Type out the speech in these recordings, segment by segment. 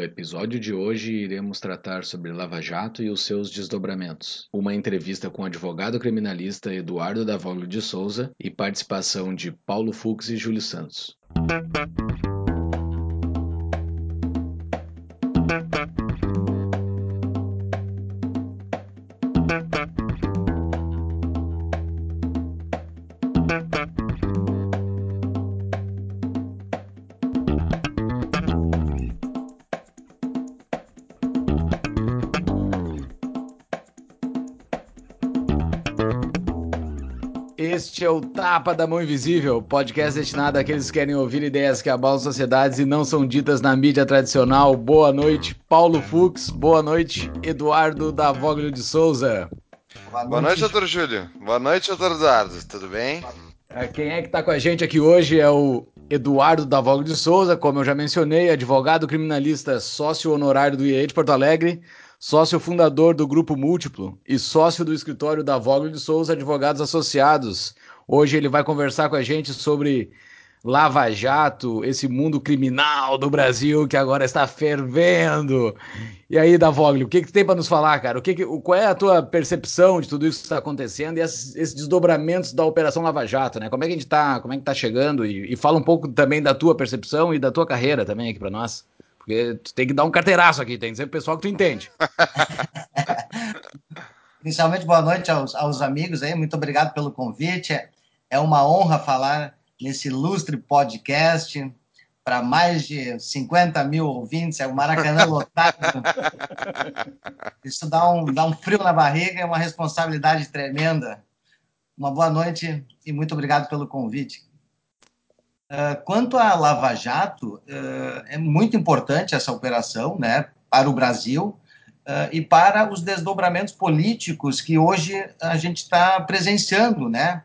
No episódio de hoje, iremos tratar sobre Lava Jato e os seus desdobramentos. Uma entrevista com o advogado criminalista Eduardo Davoglio de Souza e participação de Paulo Fux e Júlio Santos. Este é o Tapa da Mão Invisível, podcast destinado àqueles que querem ouvir ideias que abalam sociedades e não são ditas na mídia tradicional. Boa noite, Paulo Fux. Boa noite, Eduardo Davoglio de Souza. Boa noite, Boa noite doutor Júlio. Boa noite, doutor Eduardo. Tudo bem? É, quem é que está com a gente aqui hoje é o Eduardo Davoglio de Souza, como eu já mencionei, advogado criminalista, sócio honorário do IE de Porto Alegre, sócio fundador do Grupo Múltiplo e sócio do escritório da Voglio de Souza Advogados Associados. Hoje ele vai conversar com a gente sobre Lava Jato, esse mundo criminal do Brasil que agora está fervendo. E aí, Davoglio, o que, que tem para nos falar, cara? O que, que qual é a tua percepção de tudo isso que está acontecendo e esses, esses, desdobramentos da Operação Lava Jato, né? Como é que a gente está, como é que tá chegando? E, e fala um pouco também da tua percepção e da tua carreira também aqui para nós. Porque tu tem que dar um carteiraço aqui, tem que dizer pro pessoal que tu entende. Inicialmente, boa noite aos, aos, amigos aí, muito obrigado pelo convite. É, uma honra falar nesse ilustre podcast para mais de 50 mil ouvintes, é o Maracanã lotado. Isso dá um, dá um frio na barriga, é uma responsabilidade tremenda. Uma boa noite e muito obrigado pelo convite. Uh, quanto à Lava Jato, uh, é muito importante essa operação né, para o Brasil uh, e para os desdobramentos políticos que hoje a gente está presenciando, né?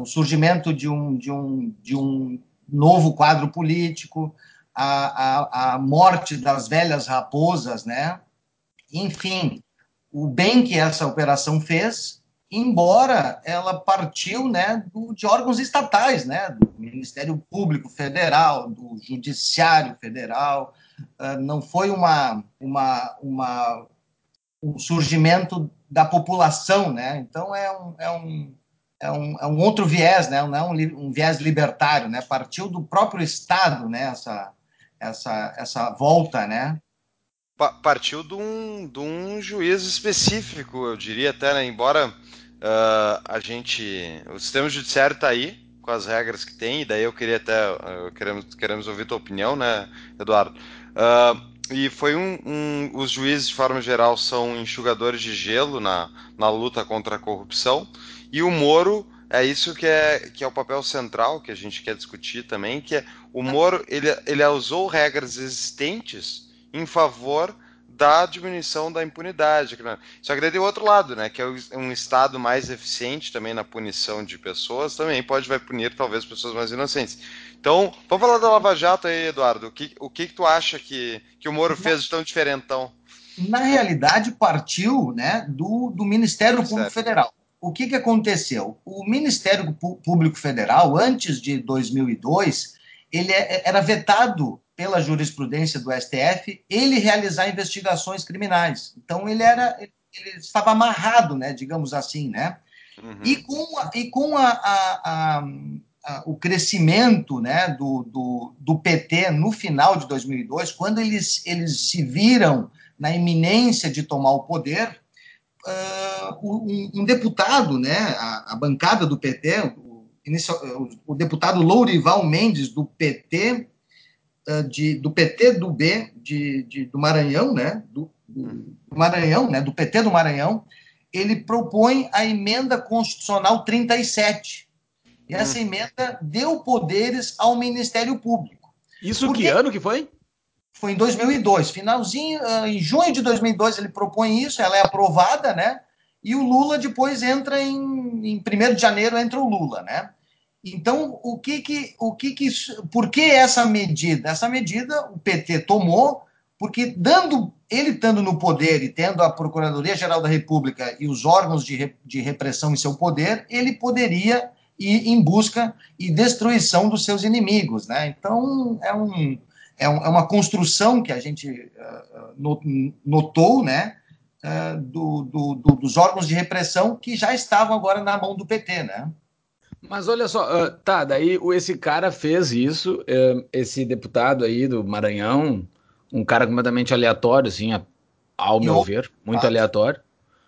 O surgimento de um, de, um, de um novo quadro político, a, a, a morte das velhas raposas, né? Enfim, o bem que essa operação fez embora ela partiu né, do, de órgãos estatais, né, do Ministério Público Federal, do Judiciário Federal, uh, não foi uma, uma, uma, um surgimento da população, né, então é um, é um, é um, é um outro viés, né, não é um, um viés libertário, né, partiu do próprio Estado, né, essa, essa, essa volta, né, partiu de um, de um juiz específico, eu diria até, né? embora Uh, a gente. O sistema judiciário está aí, com as regras que tem, e daí eu queria até. Uh, queremos, queremos ouvir tua opinião, né, Eduardo? Uh, e foi um, um, Os juízes, de forma geral, são enxugadores de gelo na, na luta contra a corrupção, e o Moro. É isso que é, que é o papel central que a gente quer discutir também, que é o Moro ele, ele usou regras existentes em favor da diminuição da impunidade. Só que daí tem o outro lado, né? Que é um Estado mais eficiente também na punição de pessoas, também pode vai punir talvez pessoas mais inocentes. Então, vamos falar da Lava Jato aí, Eduardo. O que, o que, que tu acha que, que o Moro fez de tão diferentão? Na realidade, partiu né, do, do Ministério Público Federal. O que, que aconteceu? O Ministério Público Federal, antes de 2002, ele é, era vetado pela jurisprudência do STF, ele realizar investigações criminais. Então ele era, ele estava amarrado, né, digamos assim, né? Uhum. E com, a, e com a, a, a, o crescimento, né, do, do, do, PT no final de 2002, quando eles, eles se viram na iminência de tomar o poder, uh, um, um, deputado, né, a, bancada do PT, o, o, o deputado Lourival Mendes do PT ah, de, do PT do B de, de, do Maranhão, né, do, do, Maranhão, né, do PT do Maranhão, ele propõe a emenda constitucional 37. E essa hum. emenda deu poderes ao Ministério Público. Isso Porque que ano que foi? Foi em 2002, finalzinho, uh, em junho de 2002 ele propõe isso, ela é aprovada, né? E o Lula depois entra em, em 1 de janeiro entra o Lula, né? Então, o que que, o que que, por que essa medida? Essa medida o PT tomou porque dando ele estando no poder e tendo a Procuradoria Geral da República e os órgãos de, de repressão em seu poder, ele poderia ir em busca e destruição dos seus inimigos, né? Então é um é, é, uma construção que a gente uh, notou, né, uh, do, do, do, dos órgãos de repressão que já estavam agora na mão do PT, né? Mas olha só, tá, daí esse cara fez isso, esse deputado aí do Maranhão, um cara completamente aleatório, assim, ao meu ver, muito aleatório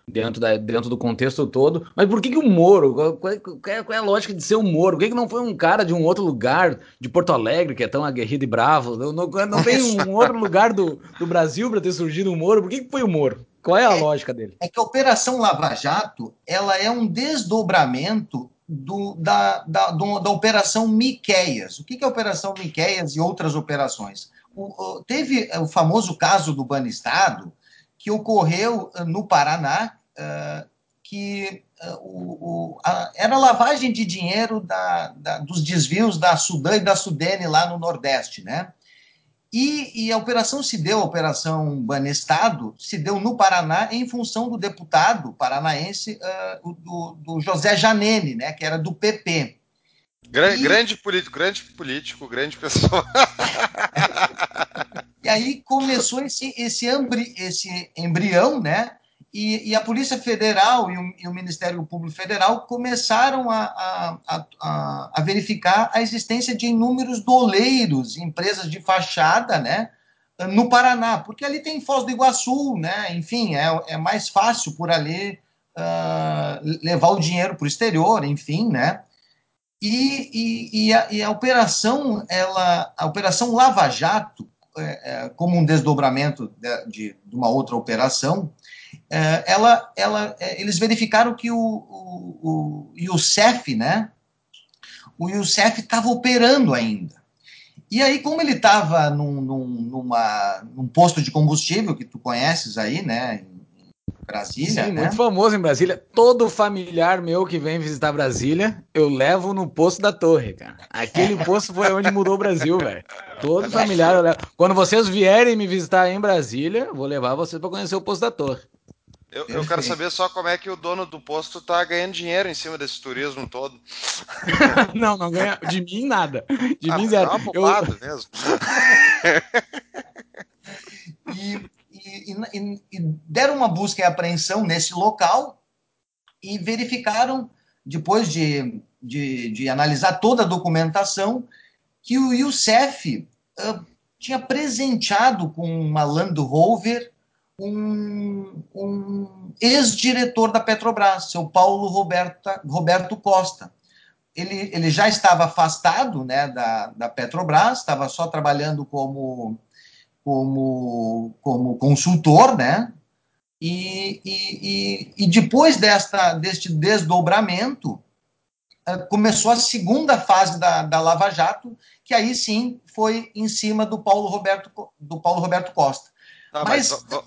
dentro, da, dentro do contexto todo. Mas por que, que o Moro? Qual, qual, qual, é a lógica de ser o Moro? Por que, que não foi um cara de um outro lugar, de Porto Alegre, que é tão aguerrido e bravo? Não, não, não tem um outro lugar do, do Brasil para ter surgido o Moro? Por que, que foi o Moro? Qual é a é, lógica dele? É que a Operação Lava Jato ela é um desdobramento do, da, da, do, da Operação Miqueias. O que, que é a Operação Miqueias e outras operações? O, o, teve o famoso caso do Banestado, que ocorreu eh, no Paraná, uh, que uh, o, o, a, era lavagem de dinheiro da, da, dos desvios da Sudã e da Sudene lá no Nordeste, né? E, e, a operação se deu, a operação Banestado, se deu no Paraná em função do deputado paranaense uh, do, do, José Janene, né, que era do PP. E... grande político, grande político, grande pessoa. e aí começou esse, esse, embri, esse embrião, né, e, e, a Polícia Federal e o, e o, Ministério Público Federal começaram a, a, a, a, verificar a existência de inúmeros doleiros, empresas de fachada, né, no Paraná, porque ali tem Foz do Iguaçu, né, enfim, é, é mais fácil por ali uh, levar o dinheiro para o exterior, enfim, né, e, e, a, e, a, operação, ela, a operação Lava Jato, é, é, como um desdobramento de, de, de uma outra operação, é, ela, ela, é, eles verificaram que o, o, o Youssef, né? O Youssef estava operando ainda. E aí, como ele estava num, num, num posto de combustível, que tu conheces aí, né? Brasília. Sim, né? muito famoso em Brasília. Todo familiar meu que vem visitar Brasília, eu levo no posto da torre, cara. Aquele posto foi onde mudou o Brasil, velho. Todo familiar eu levo. Quando vocês vierem me visitar em Brasília, vou levar vocês para conhecer o posto da torre. Eu, eu, quero saber só como é que o dono do posto tá ganhando dinheiro em cima desse turismo todo. não, não ganha de mim nada. De ah, mim zero. É uma eu... mesmo. e, e, e, e, deram uma busca e apreensão nesse local e verificaram, depois de, de, de analisar toda a documentação, que o Youssef uh, tinha presenteado com uma Land Rover um, um ex-diretor da Petrobras, seu Paulo Roberta, Roberto Costa. Ele, ele já estava afastado né, da, da Petrobras, estava só trabalhando como, como, como consultor, né? E, e, e, e depois desta, deste desdobramento, eh, começou a segunda fase da, da Lava Jato, que aí sim foi em cima do Paulo Roberto, do Paulo Roberto Costa. Tá, mas, mas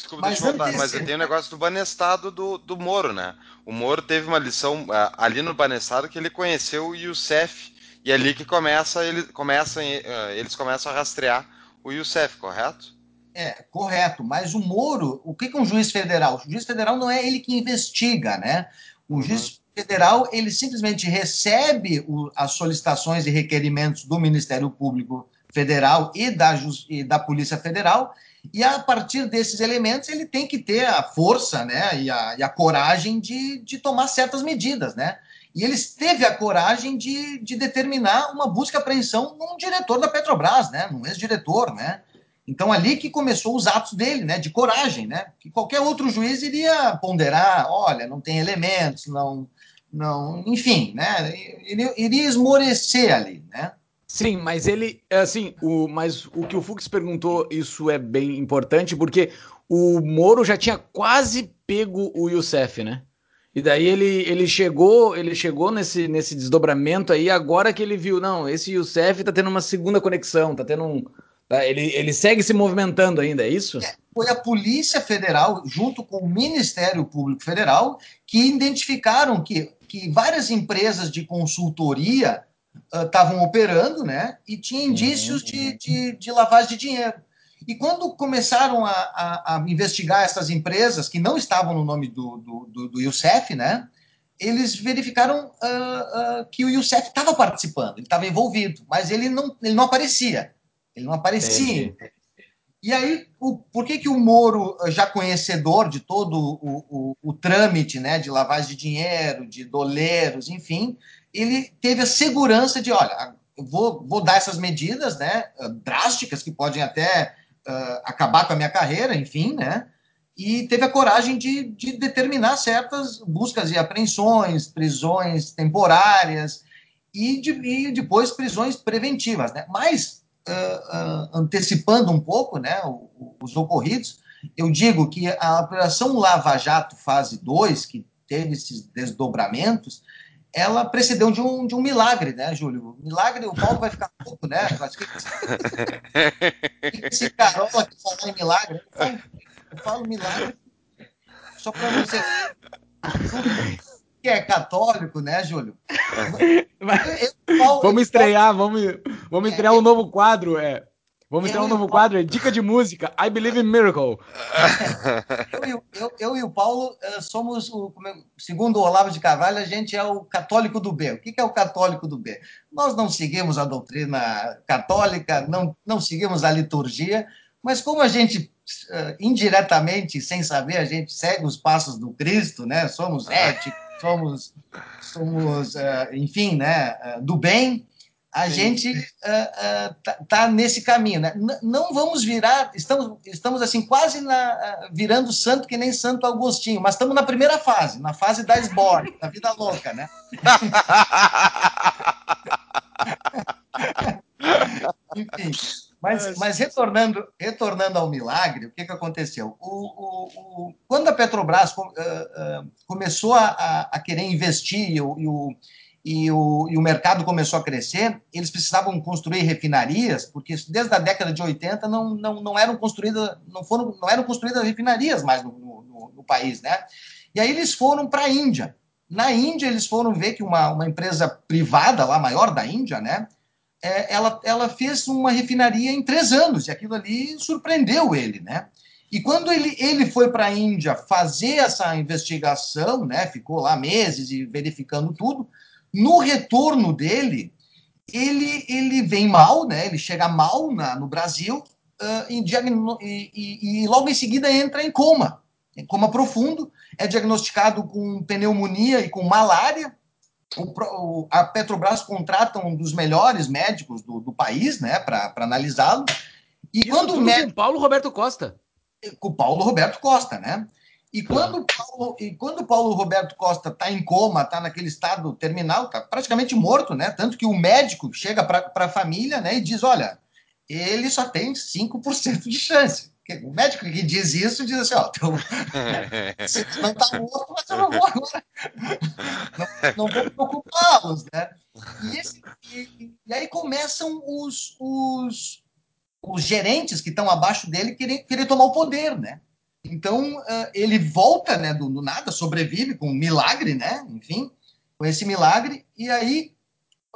Desculpa, mas, deixa eu voltar, mas tem o um negócio do Banestado do, do Moro, né? O Moro teve uma lição uh, ali no Banestado que ele conheceu o Youssef, e é ali que começa, ele, começa, uh, eles começam a rastrear o Youssef, correto? É, correto. Mas o Moro, o que, é um juiz federal? O juiz federal não é ele que investiga, né? O uhum. juiz federal, ele simplesmente recebe o, as solicitações e requerimentos do Ministério Público Federal e da, e da Polícia Federal e a partir desses elementos ele tem que ter a força né, e, a, e a coragem de, de tomar certas medidas. Né? E eles teve a coragem de, de determinar uma busca e apreensão num diretor da Petrobras, né, num ex-diretor. Né? Então, ali que começou os atos dele, né, de coragem, né, que qualquer outro juiz iria ponderar, olha, não tem elementos, não, não, enfim, né, iria, iria esmorecer ali, né. Sim, mas ele, assim, o, mas o que o Fux perguntou, isso é bem importante, porque o Moro já tinha quase pego o Youssef, né? E daí ele, ele chegou, ele chegou nesse, nesse desdobramento aí, agora que ele viu, não, esse Youssef tá tendo uma segunda conexão, tá tendo um. Tá, ele, ele segue se movimentando ainda, é isso? É, foi a Polícia Federal, junto com o Ministério Público Federal, que identificaram que, que várias empresas de consultoria estavam uh, operando, né? E tinha indícios de, de, de, lavagem de dinheiro. E quando começaram a, a, a, investigar essas empresas que não estavam no nome do, do, do, do Youssef, né? Eles verificaram uh, uh, que o Youssef estava participando, ele estava envolvido, mas ele não, ele não aparecia. Ele não aparecia. Entendi. E aí, o, por que, que o Moro, já conhecedor de todo o, o, o, trâmite né, de lavagem de dinheiro, de doleiros, enfim, ele teve a segurança de, olha, vou, vou dar essas medidas né, drásticas que podem até uh, acabar com a minha carreira, enfim, né? E teve a coragem de, de determinar certas buscas e apreensões, prisões temporárias e, de, e depois prisões preventivas, né? Mas uh, antecipando um pouco né, os ocorridos, eu digo que a Operação Lava Jato Fase 2, que teve esses desdobramentos, ela precedeu de um, de um milagre, né, Júlio? Milagre, o Paulo vai ficar pouco, né? Que esse carola que fala em milagre, eu falo, eu falo milagre só para você que é católico, né, Júlio? vamos estrear, vamos, vamos é, estrear um novo quadro, é. Vamos estrear um novo quadro, é Dica de Música, I Believe in Miracle. Eu, eu, eu e o Paulo uh, somos, o, segundo o Olavo de Carvalho, a gente é o católico do B. O que, é o católico do B? Nós não seguimos a doutrina católica, não, não seguimos a liturgia, mas como a gente uh, indiretamente, sem saber, a gente segue os passos do Cristo, né? Somos éticos, somos, somos uh, enfim, né, do bem, a Sim. gente uh, tá, tá, nesse caminho, né? N não vamos virar, estamos, estamos assim quase na, virando santo que nem Santo Agostinho, mas estamos na primeira fase, na fase da esborne, da vida louca, né? enfim. Mas, mas retornando, retornando ao milagre, o que, que aconteceu? O, o, o quando a Petrobras uh, uh, começou a, a, querer investir e o, e o, e, o, e o mercado começou a crescer, eles precisavam construir refinarias, porque desde a década de 80 não, não, não eram construídas não foram não eram construídas refinarias mais no, no, no país, né? E aí eles foram para a Índia. Na Índia eles foram ver que uma, uma empresa privada lá maior da Índia, né? é, ela, ela fez uma refinaria em três anos, e aquilo ali surpreendeu ele, né? E quando ele, ele foi para a Índia fazer essa investigação, né, ficou lá meses e verificando tudo, no retorno dele, ele, ele vem mal, né, ele chega mal na, no Brasil uh, e, e, e, logo em seguida entra em coma, em coma profundo, é diagnosticado com pneumonia e com malária, o, a Petrobras contrata um dos melhores médicos do, do país, né, para analisá-lo. E Isso quando o médico, com Paulo Roberto Costa. Com o Paulo Roberto Costa, né? E quando, Paulo, e quando Paulo Roberto Costa está em coma, está naquele estado terminal, está praticamente morto, né? Tanto que o médico chega para a família né, e diz: olha, ele só tem 5% de chance. O médico que diz isso diz assim: ó, você não está morto, mas eu não vou agora. Não, não vou preocupá-los, né? E, esse, e, e, aí começam os, os, os gerentes que estão abaixo dele querer, querer tomar o poder, né? Então uh, ele volta, né, do, do, nada, sobrevive com um milagre, né? Enfim, com esse milagre, e aí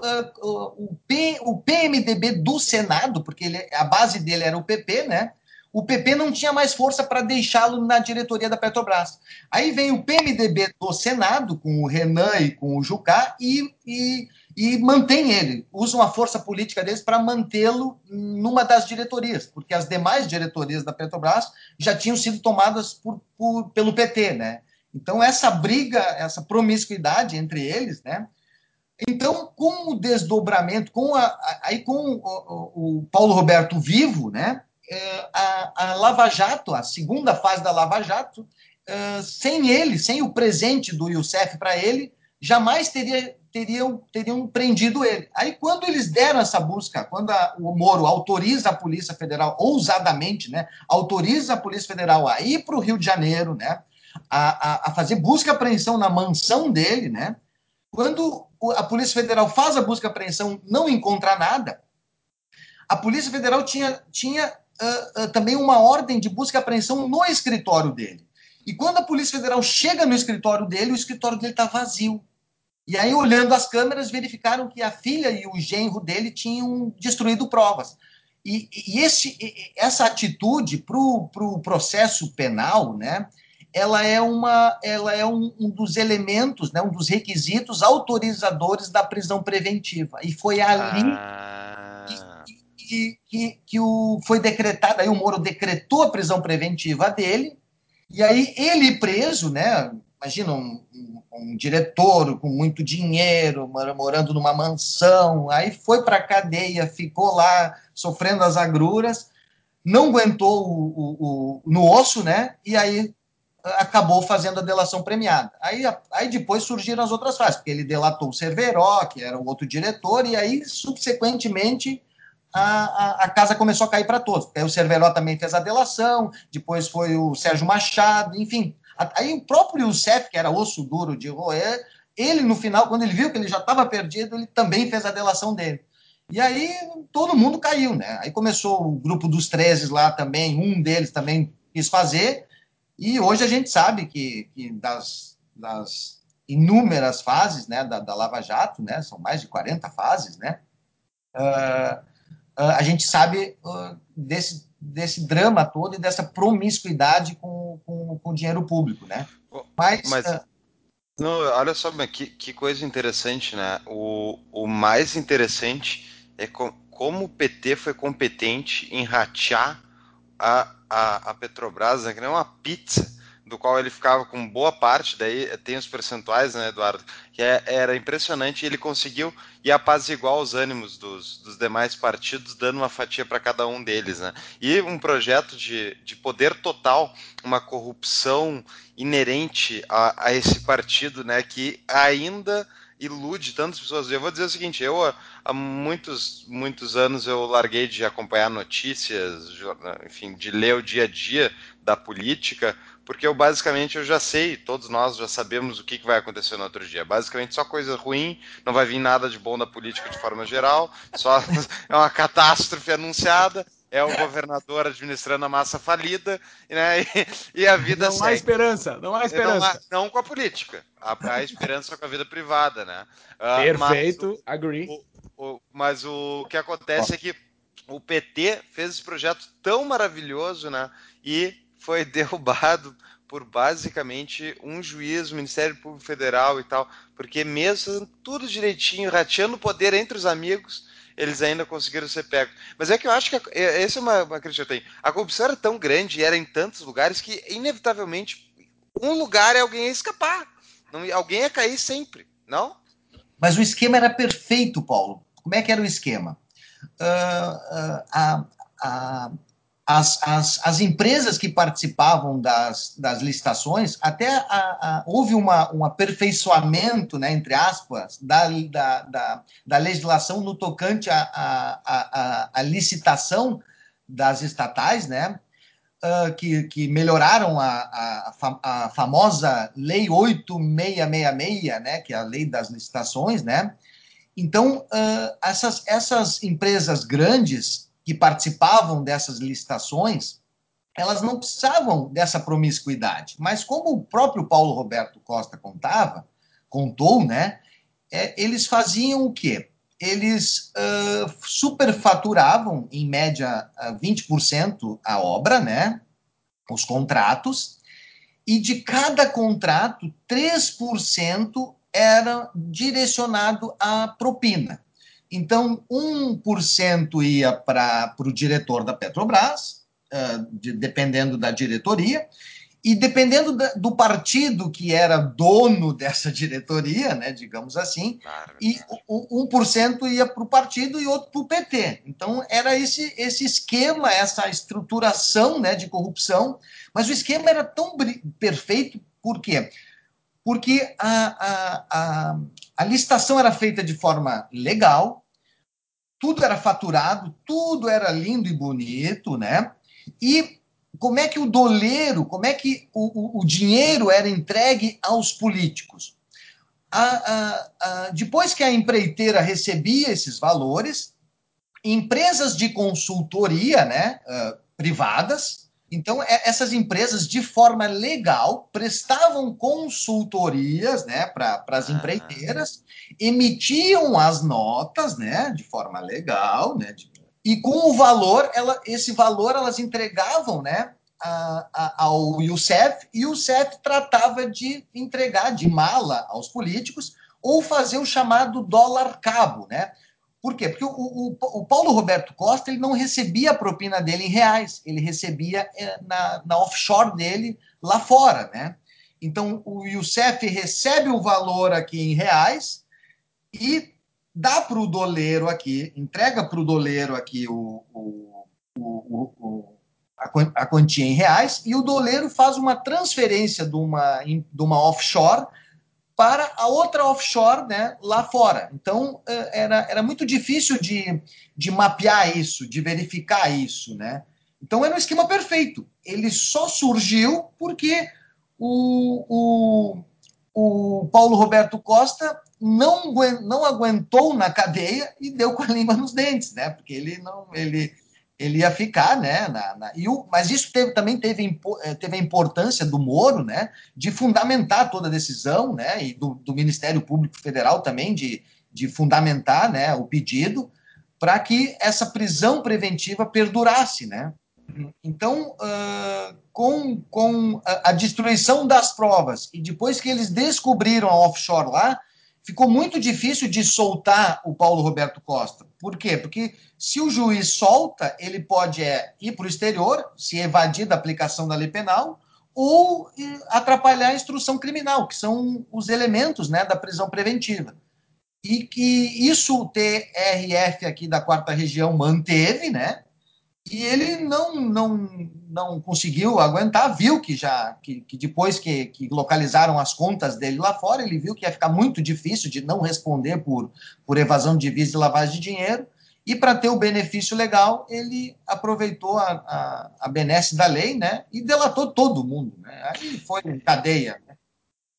uh, o, P, o PMDB do Senado, porque ele, a base dele era o PP, né? o PP não tinha mais força para deixá-lo na diretoria da Petrobras. Aí vem o PMDB do Senado, com o Renan e com o Jucá, e, e, e mantém ele, usa uma força política deles para mantê-lo numa das diretorias, porque as demais diretorias da Petrobras já tinham sido tomadas por, por, pelo PT, né? Então, essa briga, essa promiscuidade entre eles, né? Então, com o desdobramento, com a, aí com o, o, o Paulo Roberto vivo, né? É, a, a Lava Jato, a segunda fase da Lava Jato, é, sem ele, sem o presente do Youssef para ele, jamais teria, teriam, teriam prendido ele. Aí, quando eles deram essa busca, quando a, o Moro autoriza a Polícia Federal, ousadamente, né, autoriza a Polícia Federal a ir para o Rio de Janeiro, né, a, a, a fazer busca e apreensão na mansão dele, né, quando a Polícia Federal faz a busca e apreensão, não encontra nada, a Polícia Federal tinha, tinha uh, uh, também uma ordem de busca e apreensão no escritório dele. E quando a Polícia Federal chega no escritório dele, o escritório dele está vazio. E aí, olhando as câmeras, verificaram que a filha e o genro dele tinham destruído provas. E, e esse, essa atitude para o pro processo penal, né, ela é, uma, ela é um, um, dos elementos, né, um dos requisitos autorizadores da prisão preventiva. E foi ali. Ah. que, que, que o, foi decretado, aí o Moro decretou a prisão preventiva dele, e aí ele preso, né? Imagina um, um, um diretor com muito dinheiro, morando numa mansão, aí foi para a cadeia, ficou lá sofrendo as agruras, não aguentou o, o, o, no osso, né? E aí acabou fazendo a delação premiada. Aí, aí depois surgiram as outras fases, porque ele delatou o Cerveró, que era o outro diretor, e aí, subsequentemente, a, a, a casa começou a cair para todos. Aí o Cerveró também fez a delação, depois foi o Sérgio Machado, enfim. Aí o próprio Youssef, que era osso duro de roer, ele, no final, quando ele viu que ele já estava perdido, ele também fez a delação dele. E aí todo mundo caiu, né? Aí começou o grupo dos 13 lá também, um deles também quis fazer, e hoje a gente sabe que, que das, das, inúmeras fases né, da, da, Lava Jato, né, são mais de 40 fases, né, uh, uh, a gente sabe uh, desse, desse drama todo e dessa promiscuidade com, com, com o dinheiro público. Né? Mas, Mas... Não, olha só, que, que coisa interessante, né? O, o mais interessante é com, como o PT foi competente em ratear a, a, a Petrobras, né, que nem uma pizza, do qual ele ficava com boa parte, daí tem os percentuais, né, Eduardo, que é, era impressionante, ele conseguiu e apaziguar os ânimos dos, dos demais partidos, dando uma fatia para cada um deles, né, e um projeto de, de poder total, uma corrupção inerente a, a esse partido, né, que ainda ilude tantas pessoas. Eu vou dizer o seguinte, eu há muitos, muitos anos eu larguei de acompanhar notícias, enfim, de ler o dia a dia da política, porque eu basicamente eu já sei, todos nós já sabemos o que, vai acontecer no outro dia. Basicamente só coisa ruim, não vai vir nada de bom da política de forma geral, só é uma catástrofe anunciada é o governador administrando a massa falida, né? E, e a vida não segue. Não há esperança, não há esperança. Não, não com a política, há, há esperança com a vida privada, né? Uh, Perfeito, mas, agree. O, o, mas o que acontece oh. é que o PT fez esse projeto tão maravilhoso, né? E foi derrubado por basicamente um juiz, o Ministério Público Federal e tal, porque mesmo tudo direitinho, rateando o poder entre os amigos, eles ainda conseguiram ser pegos. Mas é que eu acho que é, essa é uma, uma crítica que eu tenho. A corrupção era tão grande e era em tantos lugares que, inevitavelmente, um lugar é alguém ia escapar. Não, alguém ia cair sempre, não? Mas o esquema era perfeito, Paulo. Como é que era o esquema? Uh, uh, a, a, as, as, as empresas que participavam das, das licitações, até a, a, houve uma, um aperfeiçoamento, né, entre aspas, da, da, da, da legislação no tocante à a, a, a, licitação das estatais, né, uh, que, que melhoraram a, a, a famosa Lei 8666, né, que é a lei das licitações, né, então, uh, essas, essas empresas grandes que participavam dessas licitações, elas não precisavam dessa promiscuidade. Mas como o próprio Paulo Roberto Costa contava, contou, né? É, eles faziam o quê? Eles uh, superfaturavam, em média, uh, 20% a obra, né? Os contratos, e de cada contrato, 3% era direcionado à propina. Então, 1% ia para o diretor da Petrobras, uh, de, dependendo da diretoria, e dependendo da, do partido que era dono dessa diretoria, né, digamos assim, claro, e o, 1% ia para o partido e outro para o PT. Então, era esse, esse esquema, essa estruturação né, de corrupção, mas o esquema era tão perfeito, por quê? Porque a, a, a, a licitação era feita de forma legal, tudo era faturado, tudo era lindo e bonito, né? E como é que o doleiro, como é que o, o, o dinheiro era entregue aos políticos? A, a, a, depois que a empreiteira recebia esses valores, empresas de consultoria né, uh, privadas então, é, essas empresas, de forma legal, prestavam consultorias né, para as empreiteiras, emitiam as notas né, de forma legal, né, de, e com o valor, ela, esse valor elas entregavam né, a, a, ao Youssef, e o Youssef tratava de entregar de mala aos políticos ou fazer o chamado dólar cabo. Né? Por quê? Porque o, o, o, Paulo Roberto Costa ele não recebia a propina dele em reais, ele recebia é, na, na offshore dele lá fora, né? Então o Youssef recebe o valor aqui em reais e dá para o doleiro aqui, entrega para o doleiro aqui o, o, o, a quantia em reais e o doleiro faz uma transferência de uma, de uma offshore para a outra offshore né, lá fora. Então, é, era, era muito difícil de, de mapear isso, de verificar isso. Né? Então, era um esquema perfeito. Ele só surgiu porque o, o, o Paulo Roberto Costa não, não aguentou na cadeia e deu com a língua nos dentes, né? Porque ele não ele, ele ia ficar, né? Na, na, e o, mas isso teve, também teve, eh, teve a importância do Moro, né? De fundamentar toda a decisão, né? E do, do Ministério Público Federal também de, de fundamentar, né? O pedido para que essa prisão preventiva perdurasse, né? Então, uh, com, com a, a, destruição das provas e depois que eles descobriram a offshore lá, ficou muito difícil de soltar o Paulo Roberto Costa. Por quê? Porque se o juiz solta, ele pode é, ir para o exterior, se evadir da aplicação da lei penal, ou atrapalhar a instrução criminal, que são os elementos né, da prisão preventiva. E que isso o TRF aqui da quarta região manteve, né? E ele não, não, não conseguiu aguentar, viu que já que, que depois que, que, localizaram as contas dele lá fora, ele viu que ia ficar muito difícil de não responder por, por evasão de divisa e lavagem de dinheiro. E para ter o benefício legal, ele aproveitou a, a, a benesse da lei né, e delatou todo mundo. Né? Aí foi cadeia. Né?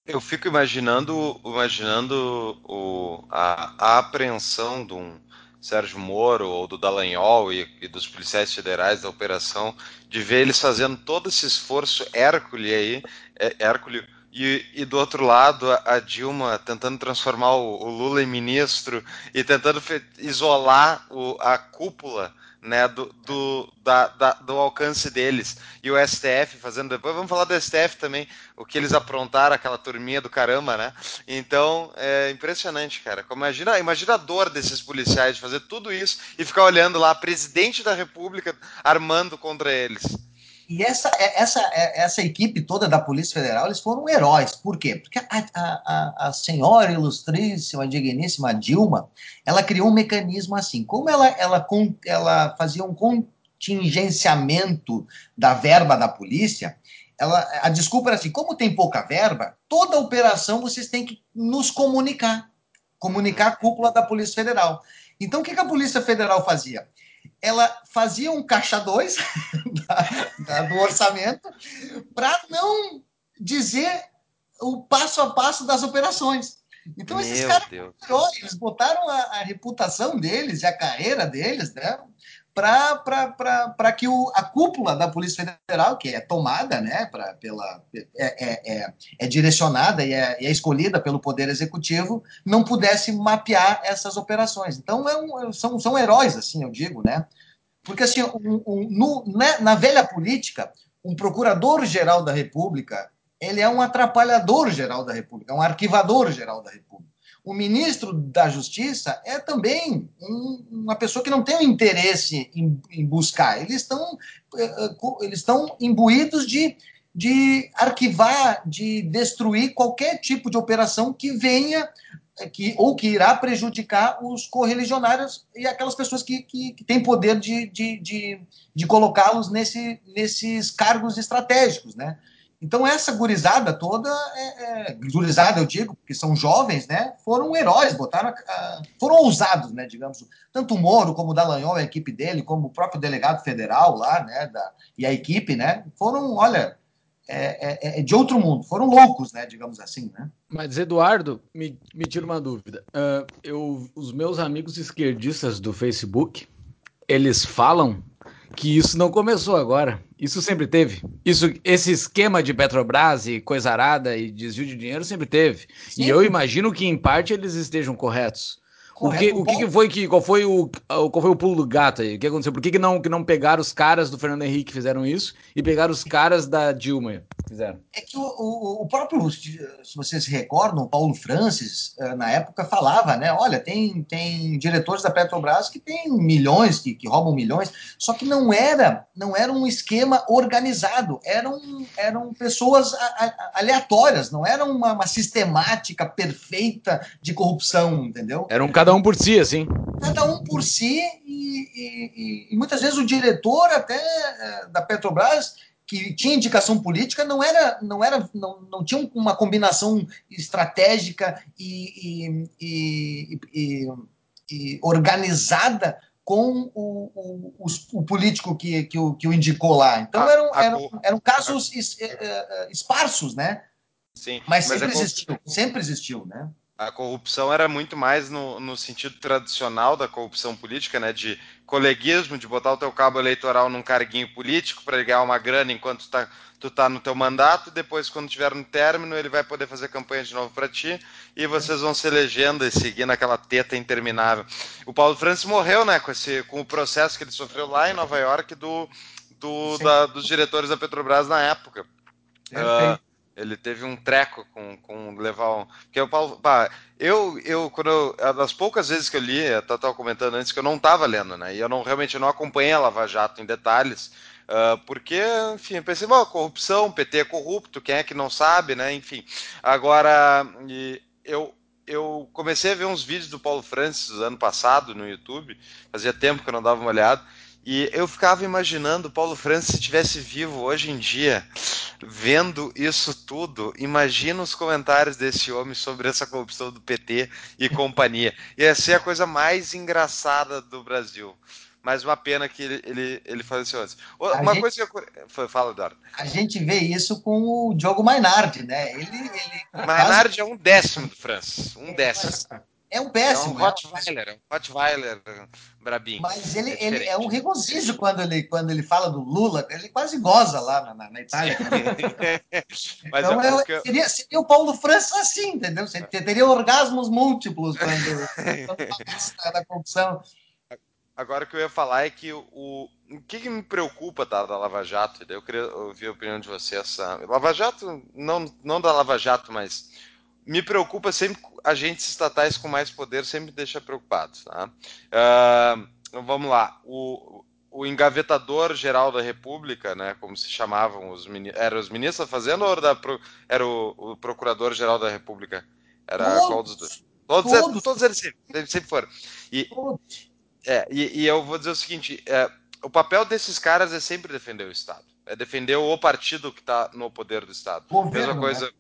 Eu fico imaginando, imaginando o, a, a apreensão de um, Sérgio Moro ou do Dallagnol e, e, dos policiais federais da operação, de ver eles fazendo todo esse esforço Hércules aí, é, Hércules, e, e, do outro lado a, a Dilma tentando transformar o, o, Lula em ministro e tentando isolar o, a cúpula né, do, do, da, da, do alcance deles. E o STF fazendo depois, vamos falar do STF também, o que eles aprontaram, aquela turminha do caramba, né? Então, é impressionante, cara. Imagina, imagina a dor desses policiais de fazer tudo isso e ficar olhando lá, presidente da República armando contra eles. E essa, é, essa, é, essa equipe toda da Polícia Federal, eles foram heróis. Por quê? Porque a, a, a senhora ilustríssima, digníssima Dilma, ela criou um mecanismo assim. Como ela, ela, ela fazia um contingenciamento da verba da polícia, ela, a desculpa era assim: como tem pouca verba, toda operação vocês têm que nos comunicar comunicar a cúpula da Polícia Federal. Então, o que, que a Polícia Federal fazia? Ela fazia um caixa 2 do orçamento para não dizer o passo a passo das operações. Então, Meu esses caras, eles botaram a, a, reputação deles e a carreira deles né, para que o, a cúpula da Polícia Federal, que é tomada, né, pra, pela, é, é, é, é direcionada e é, é, escolhida pelo Poder Executivo, não pudesse mapear essas operações. Então, é um, são, são heróis, assim, eu digo, né? Porque, assim, um, um, no, né, na velha política, um procurador-geral da República, ele é um atrapalhador-geral da República, um arquivador-geral da República o ministro da Justiça é também um, uma pessoa que não tem um interesse em, em buscar. Eles estão, eh, eh, eles estão imbuídos de, de arquivar, de destruir qualquer tipo de operação que venha eh, que, ou que irá prejudicar os correligionários e aquelas pessoas que, que, que têm poder de, de, de, de colocá-los nesse, nesses cargos estratégicos, né? Então, essa gurizada toda, é, é, gurizada eu digo, porque são jovens, né? Foram heróis, botaram, foram ousados, né? Digamos, tanto o Moro como o Dallagnol, a equipe dele, como o próprio delegado federal lá, né? Da, e a equipe, né? Foram, olha, é, é, é, de outro mundo, foram loucos, né? Digamos assim, né? Mas, Eduardo, me, me tira uma dúvida. Uh, eu, os meus amigos esquerdistas do Facebook, eles falam que isso não começou agora. Isso sempre teve. Isso, esse esquema de Petrobras e coisa arada e desvio de dinheiro sempre teve. Sim. E eu imagino que em parte eles estejam corretos. Correto, o que, o que, foi que qual foi o qual foi o pulo do gato aí? O que aconteceu? Por que, que não que não pegaram os caras do Fernando Henrique que fizeram isso e pegaram os caras da Dilma? fizeram. É que o, o, o, próprio, se vocês se recordam, o Paulo Francis, eh, na época, falava, né? Olha, tem, tem diretores da Petrobras que têm milhões, que, que roubam milhões, só que não era, não era um esquema organizado, eram, eram pessoas aleatórias, não era uma, uma sistemática perfeita de corrupção, entendeu? Era um cada um por si, assim. Cada um por si, e, e, e muitas vezes o diretor até eh, da Petrobras que tinha indicação política não era não era não, não tinha uma combinação estratégica e, e, e, e organizada com o, o, o, o, político que, que, o, que o indicou lá. Então a, eram, eram, eram casos eh, eh, esparsos, né? Sim, mas, mas sempre existiu, sempre existiu, né? A corrupção era muito mais no, no, sentido tradicional da corrupção política, né, de coleguismo, de botar o teu cabo eleitoral num carguinho político para ele ganhar uma grana enquanto tá, tu tá no teu mandato, depois quando tiver no término ele vai poder fazer campanha de novo para ti e vocês vão se elegendo e seguindo aquela teta interminável. O Paulo Francis morreu, né, com, esse, com o processo que ele sofreu lá em Nova York do, do da, dos diretores da Petrobras na época. Uh, ele teve um treco com, com levar um. Porque o Paulo. Pá, eu, eu, quando eu, das poucas vezes que eu li, eu estava comentando antes que eu não estava lendo, né? E eu não realmente não acompanhei a Lava Jato em detalhes. Uh, porque, enfim, eu pensei, bom, corrupção, PT é corrupto, quem é que não sabe, né? Enfim. Agora, eu, eu comecei a ver uns vídeos do Paulo Francis ano passado no YouTube, fazia tempo que eu não dava uma olhada, e eu ficava imaginando Paulo Francis se estivesse vivo hoje em dia, vendo isso tudo. Imagina os comentários desse homem sobre essa corrupção do PT e companhia. Ia ser a coisa mais engraçada do Brasil. Mas uma pena que ele, ele, ele faleceu antes. Uma gente, coisa que eu... Fala, Eduardo. A gente vê isso com o Diogo Mainardi, né? Ele, ele Mainardi é um décimo do Francis. Um décimo. É um péssimo. É um Rottweiler, é um Rottweiler brabinho. Mas ele é, ele é um regozijo quando ele, quando ele fala do Lula, ele quase goza lá na, na Itália. Então, eu, eu... Seria, seria, o Paulo França assim, entendeu? Você teria orgasmos múltiplos quando, quando da corrupção. Agora o que eu ia falar é que o, o que, que, me preocupa tá, da Lava Jato, eu queria ouvir a opinião de vocês. Lava Jato, não, não da Lava Jato, mas me preocupa sempre agentes estatais com mais poder sempre me deixa preocupado. Tá? Uh, vamos lá. O, o engavetador geral da República, né, como se chamavam os eram os ministros da Fazenda ou era, era o, o procurador geral da República? Era todos, qual dos dois? Todos, todos. todos eles sempre, sempre foram. E, é, e, e, eu vou dizer o seguinte: é, o papel desses caras é sempre defender o Estado, é defender o partido que está no poder do Estado. Governo, Mesma coisa. Né?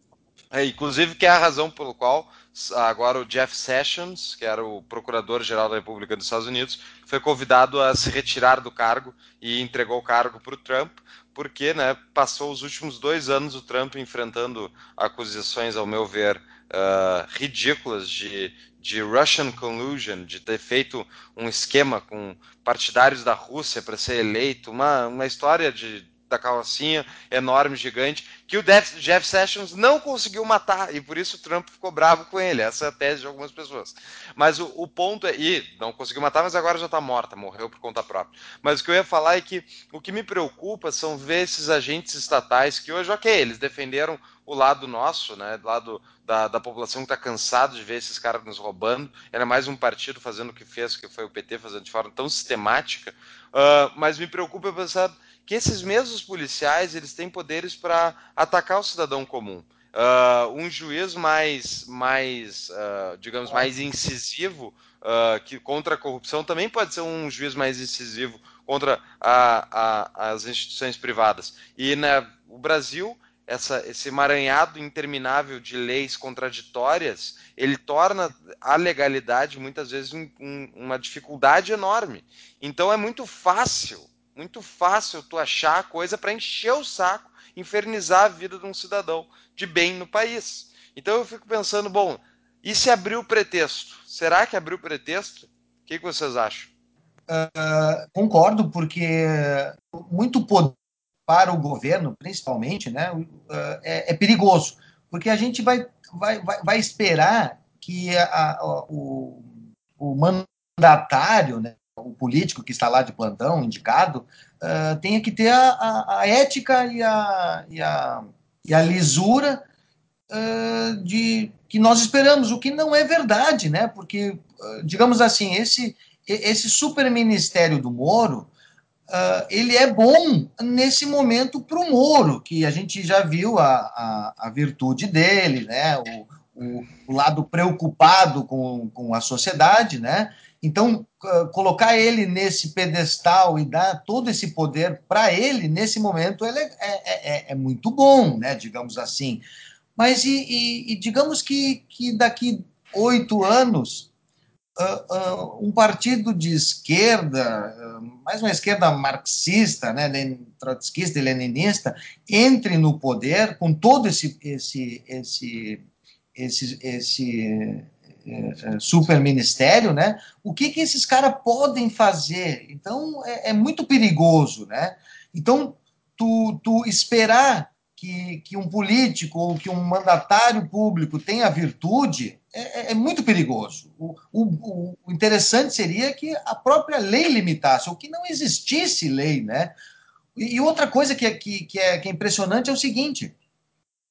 É, inclusive, que é a razão pelo qual agora o Jeff Sessions, que era o procurador-geral da República dos Estados Unidos, foi convidado a se retirar do cargo e entregou o cargo para o Trump, porque né, passou os últimos dois anos o Trump enfrentando acusações, ao meu ver, uh, ridículas de, de Russian collusion, de ter feito um esquema com partidários da Rússia para ser eleito, uma, uma história de da carrocinha enorme, gigante, que o Jeff Sessions não conseguiu matar e por isso o Trump ficou bravo com ele. Essa é a tese de algumas pessoas. Mas o, o ponto é. E não conseguiu matar, mas agora já está morta, morreu por conta própria. Mas o que eu ia falar é que o que me preocupa são ver esses agentes estatais que hoje, ok, eles defenderam o lado nosso, né, do lado da, da população que está cansado de ver esses caras nos roubando. Era mais um partido fazendo o que fez, que foi o PT fazendo de forma tão sistemática. Uh, mas me preocupa pensar que esses mesmos policiais eles têm poderes para atacar o cidadão comum. Uh, um juiz mais, mais uh, digamos, mais incisivo uh, que contra a corrupção também pode ser um juiz mais incisivo contra a, a, as instituições privadas. E né, o Brasil, essa, esse emaranhado interminável de leis contraditórias, ele torna a legalidade muitas vezes um, um, uma dificuldade enorme. Então é muito fácil muito fácil tu achar coisa para encher o saco, infernizar a vida de um cidadão de bem no país. Então eu fico pensando, bom, e se abrir o pretexto? Será que abriu o pretexto? O que, que vocês acham? Uh, concordo, porque muito poder para o governo, principalmente, né, uh, é, é, perigoso, porque a gente vai, vai, vai, vai esperar que a, a, o, o mandatário, né, o político que está lá de plantão, indicado, uh, tenha que ter a, a, a ética e a, e a, e a lisura uh, de que nós esperamos, o que não é verdade, né? Porque, uh, digamos assim, esse, esse super ministério do Moro, ele é bom nesse momento para o Moro, que a gente já viu a, a, a virtude dele, né? O, o, o, lado preocupado com, com a sociedade, né? Então, uh, colocar ele nesse pedestal e dar todo esse poder para ele, nesse momento, ele é, é, é, é, muito bom, né? Digamos assim. Mas, e, e, e digamos que, que daqui oito anos, uh, uh, um partido de esquerda, mais uma esquerda marxista, né, trotskista e leninista, entre no poder com todo esse, esse, esse, esse, esse é, super ministério, né? O que, que esses caras podem fazer? Então é, é, muito perigoso, né? Então tu, tu esperar que, que um político ou que um mandatário público tenha virtude é, é, é muito perigoso. O, o, o, interessante seria que a própria lei limitasse, ou que não existisse lei, né? E, outra coisa que, é, que, que, é, que é impressionante é o seguinte: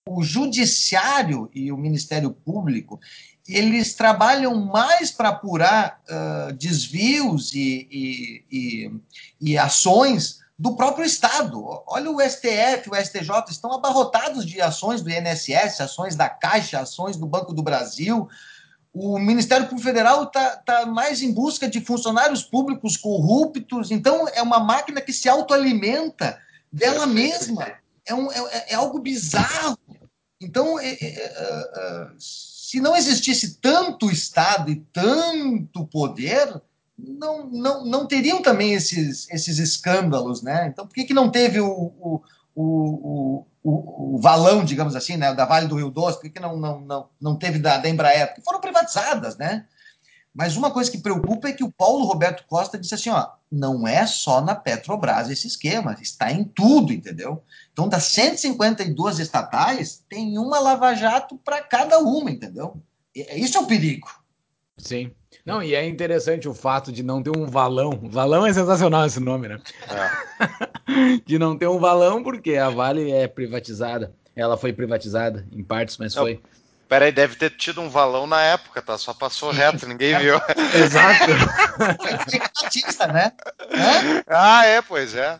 o judiciário e o Ministério Público eles trabalham mais para apurar uh, desvios e, e, e, e ações do próprio Estado. Olha o STF, o STJ estão abarrotados de ações do INSS, ações da Caixa, ações do Banco do Brasil. O Ministério Público Federal está tá mais em busca de funcionários públicos corruptos. Então, é uma máquina que se autoalimenta dela mesma. É, um, é, é algo bizarro. Então, é, é, é, se não existisse tanto Estado e tanto poder, não, não, não teriam também esses, esses escândalos, né? Então, por que, que não teve o, o, o, o, o valão, digamos assim, né, da Vale do Rio Doce? Por que, que não, não, não, não teve da, da Embraer? Porque foram privatizadas, né? Mas uma coisa que preocupa é que o Paulo Roberto Costa disse assim, ó, não é só na Petrobras esse esquema, está em tudo, entendeu? Então, das 152 estatais, tem uma lava-jato para cada uma, entendeu? Isso é o perigo. Sim. Não, e é interessante o fato de não ter um valão. Valão é sensacional esse nome, né? É. de não ter um valão, porque a Vale é privatizada. Ela foi privatizada em partes, mas foi. Peraí, deve ter tido um valão na época, tá? Só passou reto, ninguém viu. Exato. Artista, né? Ah, é, pois é.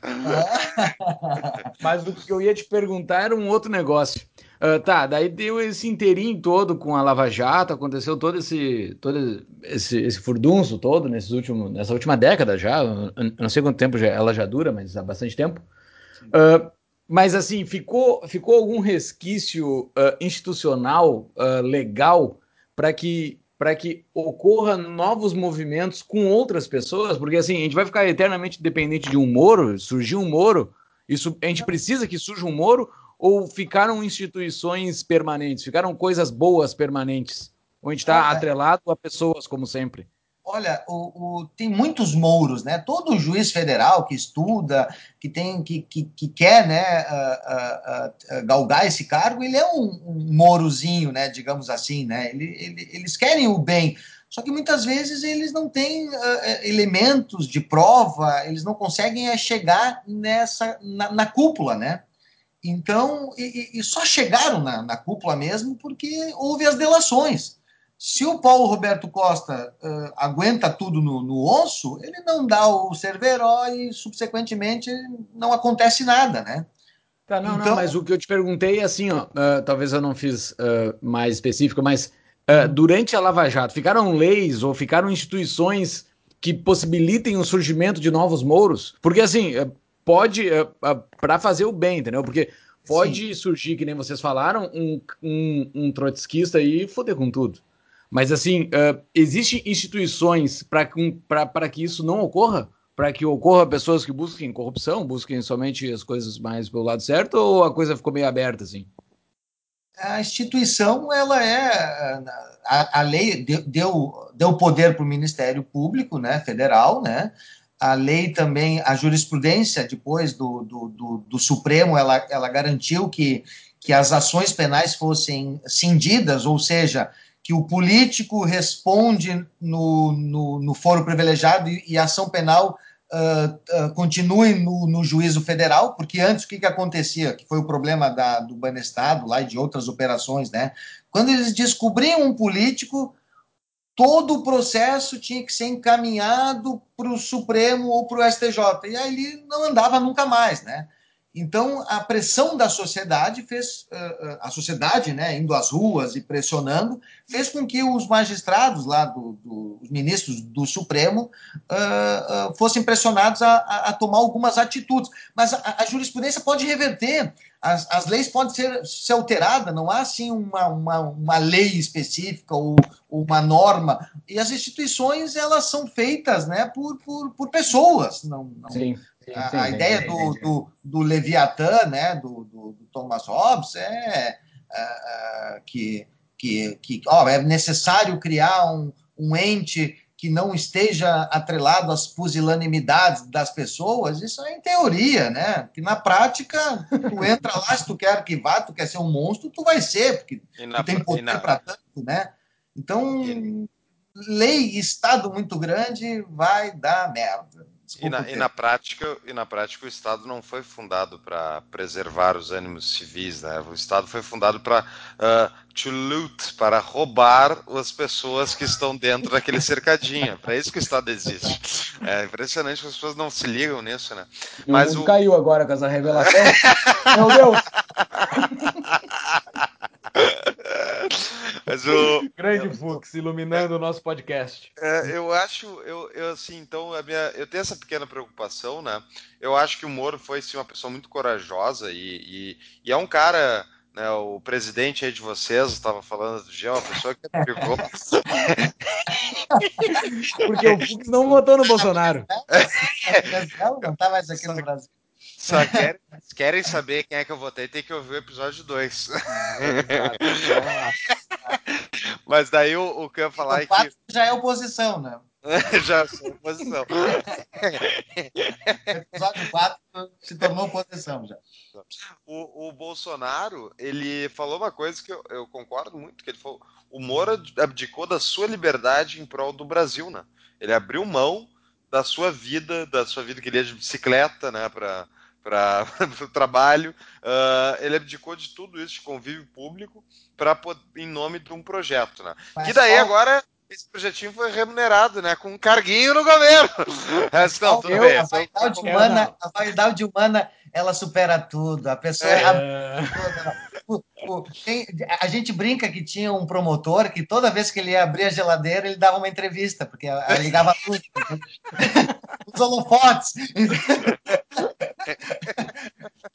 Mas o que eu ia te perguntar era um outro negócio. Uh, tá, daí deu esse inteirinho todo com a Lava Jato, aconteceu todo esse todo esse, esse furdunço todo nesses últimos, nessa última década já, eu não sei quanto tempo já, ela já dura, mas há bastante tempo. Uh, mas assim, ficou, ficou algum resquício uh, institucional, uh, legal, para que para que ocorra novos movimentos com outras pessoas, porque assim, a gente vai ficar eternamente dependente de um Moro, surgir um Moro, isso a gente precisa que surja um Moro ou ficaram instituições permanentes, ficaram coisas boas permanentes, ou a gente está atrelado a pessoas como sempre? Olha, o, o, tem muitos mouros, né? Todo juiz federal que estuda, que tem, que, que, que quer, né, uh, uh, uh, galgar esse cargo, ele é um, um mourozinho, né? Digamos assim, né? Ele, ele, eles querem o bem, só que muitas vezes eles não têm elementos de prova, eles não conseguem é, chegar nessa na, na cúpula, né? Então, e, e só chegaram na, na cúpula mesmo porque houve as delações. Se o Paulo Roberto Costa uh, aguenta tudo no, no, osso, ele não dá o Cerveró e, subsequentemente, não acontece nada, né? Tá, não, então... não, mas o que eu te perguntei, assim, ó, uh, talvez eu não fiz uh, mais específico, mas durante a Lava Jato, ficaram leis ou ficaram instituições que possibilitem o surgimento de novos mouros? Porque, assim, pode, para fazer o bem, entendeu? Porque pode Sim. surgir, que nem vocês falaram, um, um, um trotskista e foder com tudo. Mas, assim, uh, existem instituições para que isso não ocorra? Para que ocorra pessoas que busquem corrupção, busquem somente as coisas mais pelo lado certo, ou a coisa ficou meio aberta, assim? A instituição, ela é. A, a lei deu, deu poder para o Ministério Público né, Federal, né? A lei também, a jurisprudência, depois do, do, do, do Supremo, ela, ela garantiu que, que as ações penais fossem cindidas, ou seja, que o político responde no, no, no foro privilegiado e, e a ação penal uh, uh, continuem no, no, juízo federal, porque antes o que, que acontecia, que foi o problema da, do Banestado lá e de outras operações, né? Quando eles descobriam um político, todo o processo tinha que ser encaminhado para o Supremo ou para o STJ, e aí ele não andava nunca mais, né? Então, a pressão da sociedade fez, a sociedade, né, indo às ruas e pressionando, fez com que os magistrados lá, do, do os ministros do Supremo, uh, uh, fossem pressionados a, a, tomar algumas atitudes. Mas a, a jurisprudência pode reverter, as, as, leis podem ser, ser alteradas, não há assim uma, uma, uma lei específica ou uma norma. E as instituições, elas são feitas né, por, por, por pessoas, não, não Sim a, a ideia do, do, do, Leviatã, né, do, do, do Thomas Hobbes, é, é que, que, que ó, é necessário criar um, um ente que não esteja atrelado às pusilanimidades das pessoas, isso é em teoria, né? Que na prática, tu entra lá, se tu quer que vá, tu quer ser um monstro, tu vai ser, porque na, tu tem poder para tanto, né? Então, e... lei, Estado muito grande, vai dar merda. E na, e na, prática, e na prática o Estado não foi fundado para preservar os ânimos civis, né? O Estado foi fundado para uh, to loot, para roubar as pessoas que estão dentro daquele cercadinho. Para isso que o Estado existe. É impressionante que as pessoas não se ligam nisso, né? Mas o, o... caiu agora com essa revelação. Meu Deus! Mas o grande Fux iluminando o nosso podcast. É, eu acho, eu, eu assim, então a minha, eu tenho essa pequena preocupação, né? Eu acho que o Moro foi sim uma pessoa muito corajosa e, e, e é um cara né, o presidente aí de vocês estava falando do Jean, uma pessoa que pegou. Porque o Fux não votou no Bolsonaro. Não está mais aqui no Brasil. Só querem, querem saber quem é que eu votei, tem que ouvir o episódio 2. Mas daí o, o que eu ia falar é que. Já é oposição, né? já sou oposição. o episódio 4 se tornou oposição já. O, o Bolsonaro, ele falou uma coisa que eu, eu concordo muito, que ele falou, o Moro abdicou da sua liberdade em prol do Brasil, né? Ele abriu mão da sua vida, da sua vida que ele ia de bicicleta, né, para para o trabalho. Uh, ele abdicou de tudo isso, de convívio público, para em nome de um projeto, né? Mas que daí agora esse projetinho foi remunerado, né? Com um carguinho no governo. Mas, não, tudo eu, bem. A vaidade, humana, a vaidade humana, ela supera tudo. A pessoa é... a, a gente brinca que tinha um promotor que toda vez que ele ia abrir a geladeira, ele dava uma entrevista, porque ligava tudo. Os holofotes.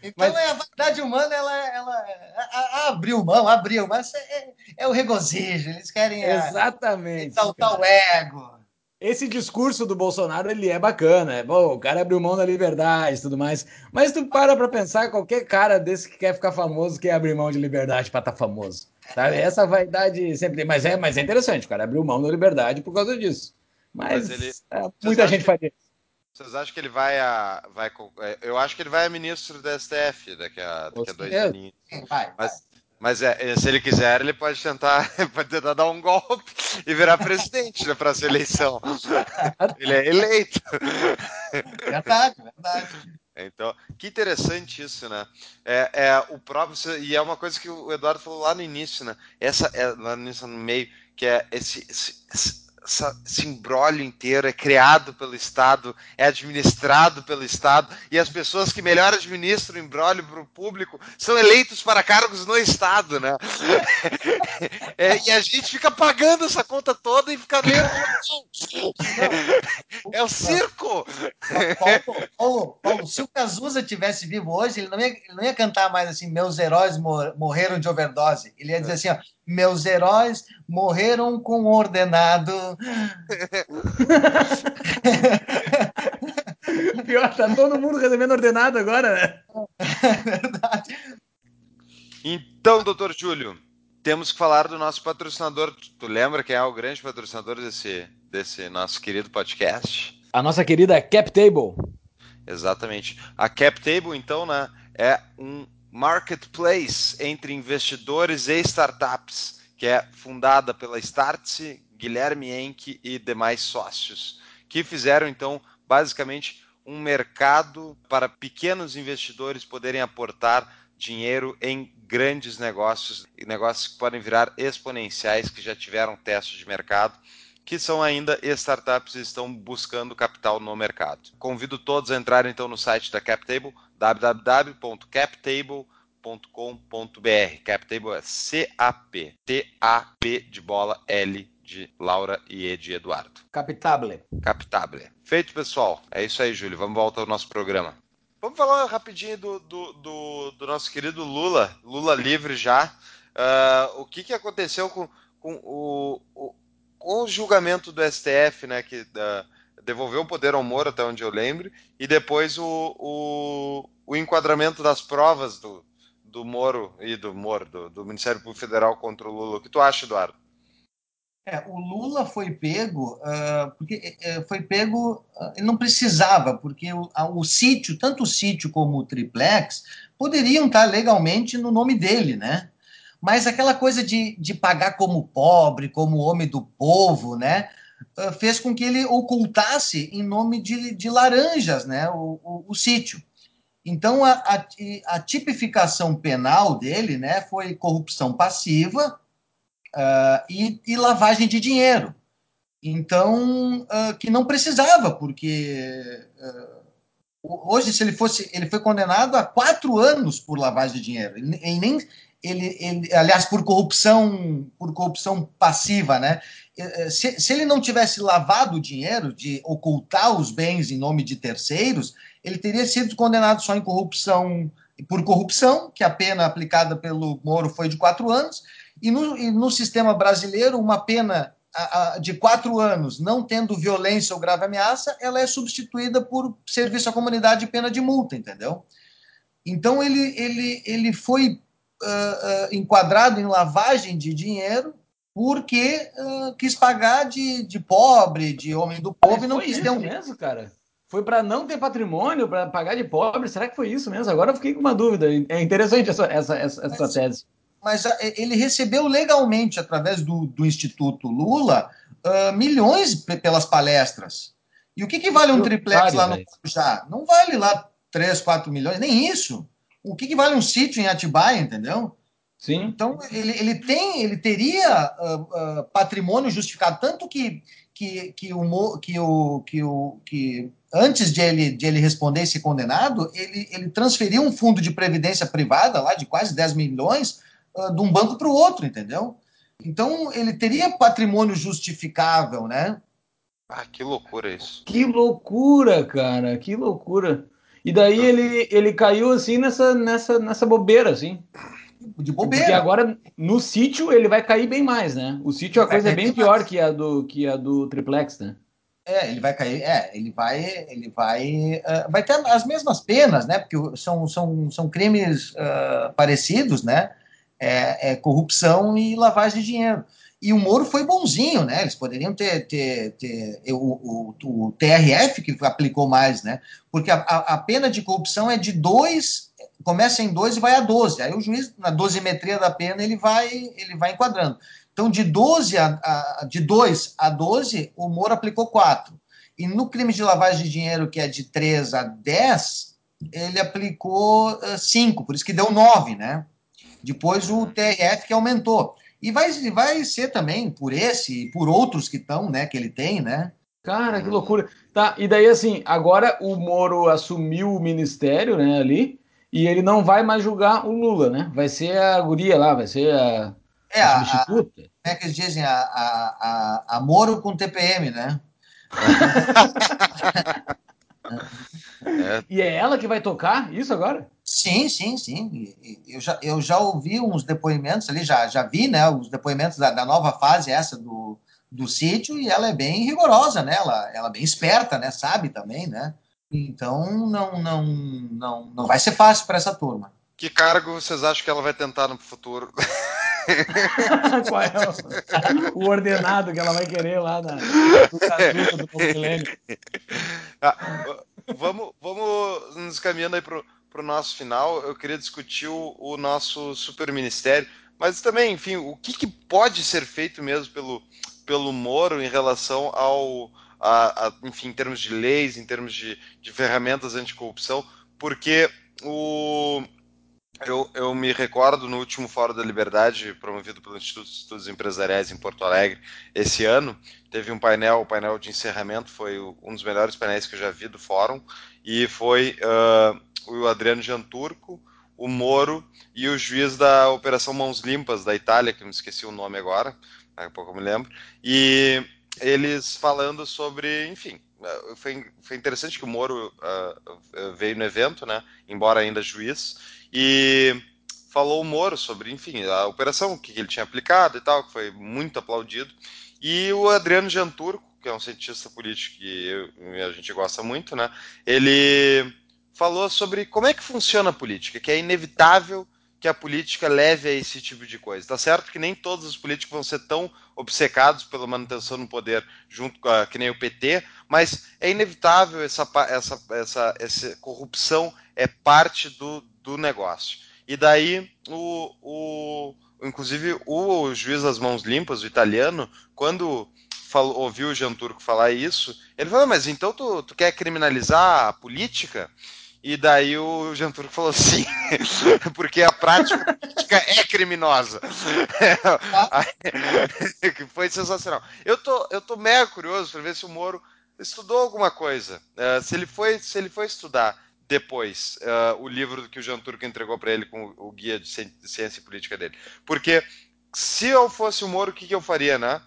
Então mas... é a vaidade humana, ela, ela abriu mão, abriu, mas é, é o regozijo, eles querem Exatamente, exaltar o ego. Esse discurso do Bolsonaro, ele é bacana, é bom, o cara abriu mão da liberdade e tudo mais, mas tu para pra pensar, qualquer cara desse que quer ficar famoso quer abrir mão de liberdade pra estar tá famoso, sabe? Essa vaidade sempre tem, mas é, mas é interessante, o cara abriu mão da liberdade por causa disso, mas, mas ele... é, muita gente faria isso. Vocês acham que ele vai a. Vai, é, eu acho que ele vai a ministro da STF daqui a, daqui a dois anos. Vai, mas, mas é, se ele quiser, ele pode tentar, pode tentar dar um golpe e virar presidente na próxima eleição. Ele é eleito. Verdade, verdade. Então, que interessante isso, né? É, é o próprio e é uma coisa que o Eduardo falou lá no início, né? Essa é lá no início, no meio, que é esse, esse esse embrólio inteiro é criado pelo Estado, é administrado pelo Estado, e as pessoas que melhor administram o embrólio para o público são eleitos para cargos no Estado, né? É, e a gente fica pagando essa conta toda e fica meio. É o circo! Paulo, Paulo, Paulo, se o Cazuza tivesse vivo hoje, ele não ia, ele não ia cantar mais assim: meus heróis morreram de overdose. Ele ia dizer assim: ó, meus heróis morreram com ordenado. Pior, tá todo mundo recebendo ordenado agora, né? Verdade. Então, doutor Júlio, temos que falar do nosso patrocinador. Tu lembra quem é o grande patrocinador desse, desse nosso querido podcast? A nossa querida CapTable. Exatamente. A CapTable, então, né, é um marketplace entre investidores e startups, que é fundada pela Startse, Guilherme Enck e demais sócios, que fizeram então basicamente um mercado para pequenos investidores poderem aportar dinheiro em grandes negócios, negócios que podem virar exponenciais, que já tiveram testes de mercado, que são ainda startups e estão buscando capital no mercado. Convido todos a entrarem então no site da CapTable, www.captable.com.br. CapTable é C-A-P, T-A-P de bola, L de Laura e E de Eduardo. Captable. Captable. Feito, pessoal. É isso aí, Júlio. Vamos voltar ao nosso programa. Vamos falar rapidinho do, do, do, do nosso querido Lula, Lula livre já. Uh, o que, que aconteceu com, com o, o, com o julgamento do STF, né, que uh, devolveu o poder ao Moro, até onde eu lembro, e depois o, o, o enquadramento das provas do, do Moro e do Moro, do, do Ministério Público Federal contra o Lula. O que tu acha, Eduardo? É, o Lula foi pego uh, porque uh, foi pego, uh, não precisava, porque o, o, sítio, tanto o sítio como o triplex, poderiam estar legalmente no nome dele, né? Mas aquela coisa de, de pagar como pobre, como homem do povo, né? Fez com que ele ocultasse em nome de, de laranjas, né? O, o, o sítio. Então a, a, a tipificação penal dele, né? Foi corrupção passiva uh, e, e, lavagem de dinheiro. Então, uh, que não precisava, porque uh, hoje, se ele fosse, ele foi condenado a quatro anos por lavagem de dinheiro. Ele, ele nem, ele, ele, aliás, por corrupção, por corrupção passiva, né? Se, se ele não tivesse lavado o dinheiro de ocultar os bens em nome de terceiros, ele teria sido condenado só em corrupção por corrupção, que a pena aplicada pelo Moro foi de quatro anos, e no, e no sistema brasileiro, uma pena a, de quatro anos, não tendo violência ou grave ameaça, ela é substituída por serviço à comunidade e pena de multa, entendeu? Então ele, ele, ele foi uh, uh, enquadrado em lavagem de dinheiro porque uh, quis pagar de, de pobre, de homem do povo, Mas e não quis ter um. mesmo, cara? Foi para não ter patrimônio, para pagar de pobre? Será que foi isso mesmo? Agora eu fiquei com uma dúvida. É interessante essa, essa, essa, essa tese mas ele recebeu legalmente, através do, do Instituto Lula, uh, milhões pelas palestras. E o que, que vale um triplex lá no já? Não vale lá 3, 4 milhões, nem isso. O que, que vale um sítio em Atibaia, entendeu? Sim. Então, ele, ele tem, ele teria uh, uh, patrimônio justificado, tanto que, que, que, o, que, o, que, o, que antes de ele, de ele responder e ser condenado, ele, ele transferiu um fundo de previdência privada lá de quase 10 milhões uh, de um banco para o outro, entendeu? Então, ele teria patrimônio justificável, né? Ah, que loucura isso. Que loucura, cara, que loucura. E daí ele, ele caiu assim nessa, nessa, nessa bobeira, assim. De bobeira. Porque agora no sítio ele vai cair bem mais, né? O sítio a coisa é bem pior que a do que a do triplex, né? É, ele vai cair, é, ele vai, ele vai, uh, vai ter as mesmas penas, né? Porque são, são, são crimes uh, parecidos, né? é, é corrupção e lavagem de dinheiro. E o Moro foi bonzinho, né? Eles poderiam ter, ter, ter o, o, o, TRF que aplicou mais, né? Porque a, a, pena de corrupção é de 2, começa em 2 e vai a 12. Aí o juiz, na dosimetria da pena, ele vai, ele vai enquadrando. Então, de 12 a, a, de 2 a 12, o Moro aplicou 4. E no crime de lavagem de dinheiro, que é de 3 a 10, ele aplicou 5, uh, por isso que deu 9, né? Depois o TRF que aumentou. E vai, vai ser também por esse e por outros que estão, né, que ele tem, né? Cara, que loucura. Tá, e daí assim, agora o Moro assumiu o ministério, né, ali, e ele não vai mais julgar o Lula, né? Vai ser a guria lá, vai ser a, é, a substituta. Como é que eles dizem? A, a, a, a Moro com TPM, né? É. E é ela que vai tocar isso agora? Sim, sim, sim. Eu já, eu já ouvi uns depoimentos ali, já, já vi né, os depoimentos da, da nova fase, essa do, do sítio, e ela é bem rigorosa, né? Ela, ela é bem esperta, né? Sabe também, né? Então não, não, não, não vai ser fácil para essa turma. Que cargo vocês acham que ela vai tentar no futuro? Qual é o, o, ordenado que ela vai querer lá na, no do milênio? Ah, vamos, vamos nos caminhando aí para o nosso final. Eu queria discutir o, o, nosso super ministério, mas também, enfim, o que, que, pode ser feito mesmo pelo, pelo Moro em relação ao, a, a, enfim, em termos de leis, em termos de, de ferramentas anticorrupção, porque o, eu, eu, me recordo no último Fórum da Liberdade, promovido pelo Instituto de Estudos Empresariais em Porto Alegre, esse ano, teve um painel, o painel de encerramento, foi um dos melhores painéis que eu já vi do fórum, e foi uh, o Adriano Janturco, o Moro e o juiz da Operação Mãos Limpas da Itália, que eu me esqueci o nome agora, daqui a pouco eu me lembro, e eles falando sobre, enfim, foi, foi interessante que o Moro uh, veio no evento, né, embora ainda juiz, e falou o Moro sobre, enfim, a operação, o que ele tinha aplicado e tal, que foi muito aplaudido. E o Adriano Janturco, que é um cientista político que eu, a gente gosta muito, né? Ele falou sobre como é que funciona a política, que é inevitável que a política leve a esse tipo de coisa. Tá certo que nem todos os políticos vão ser tão obcecados pela manutenção no poder junto com a, que nem o PT, mas é inevitável essa, essa, essa, essa corrupção é parte do, do negócio. E daí, o, o, inclusive, o juiz das mãos limpas, o italiano, quando falou, ouviu o Jean Turco falar isso, ele falou: Mas então tu, tu quer criminalizar a política? E daí o Jean Turco falou sim, porque a prática política é criminosa. foi sensacional. Eu tô, eu tô mega curioso para ver se o Moro estudou alguma coisa. Uh, se ele foi, se ele foi estudar depois uh, o livro que o Jean Turco entregou para ele com o, guia de ciência e política dele. Porque se eu fosse o Moro, o que, que eu faria, né?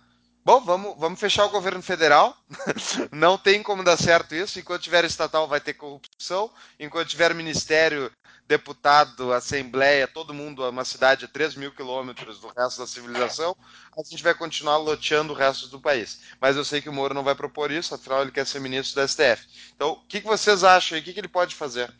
Bom, vamos, vamos fechar o governo federal. Não tem como dar certo isso. Enquanto tiver estatal, vai ter corrupção. Enquanto tiver ministério, deputado, assembleia, todo mundo, uma cidade a 3 mil quilômetros do resto da civilização, a gente vai continuar loteando o resto do país. Mas eu sei que o Moro não vai propor isso, afinal ele quer ser ministro da STF. Então, o que, vocês acham? O que, ele pode fazer?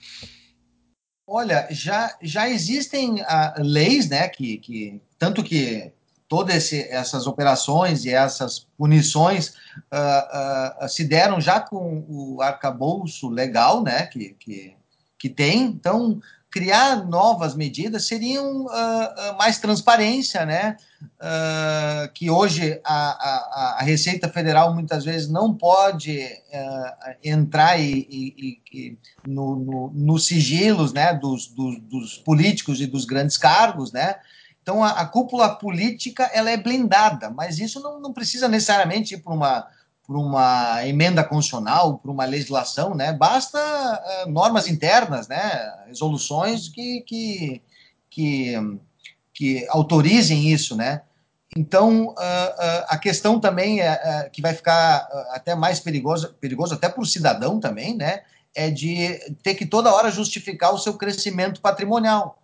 Olha, já, já existem uh, leis, né, que, que tanto que todas essas operações e essas punições uh, uh, se deram já com o arcabouço legal né, que, que, que tem. Então, criar novas medidas seriam uh, mais transparência, né? que hoje a, a, a, Receita Federal muitas vezes não pode entrar e, e, e no, no, nos sigilos né, dos, dos, dos políticos e dos grandes cargos, né? Então, a, a, cúpula política ela é blindada, mas isso não, não precisa necessariamente ir para uma, por uma emenda constitucional, por uma legislação, né? Basta uh, normas internas, né? Resoluções que, que, que, que autorizem isso, né? Então, uh, uh, a questão também é, que vai ficar até mais perigoso, perigoso até para o cidadão também, né? É de ter que toda hora justificar o seu crescimento patrimonial.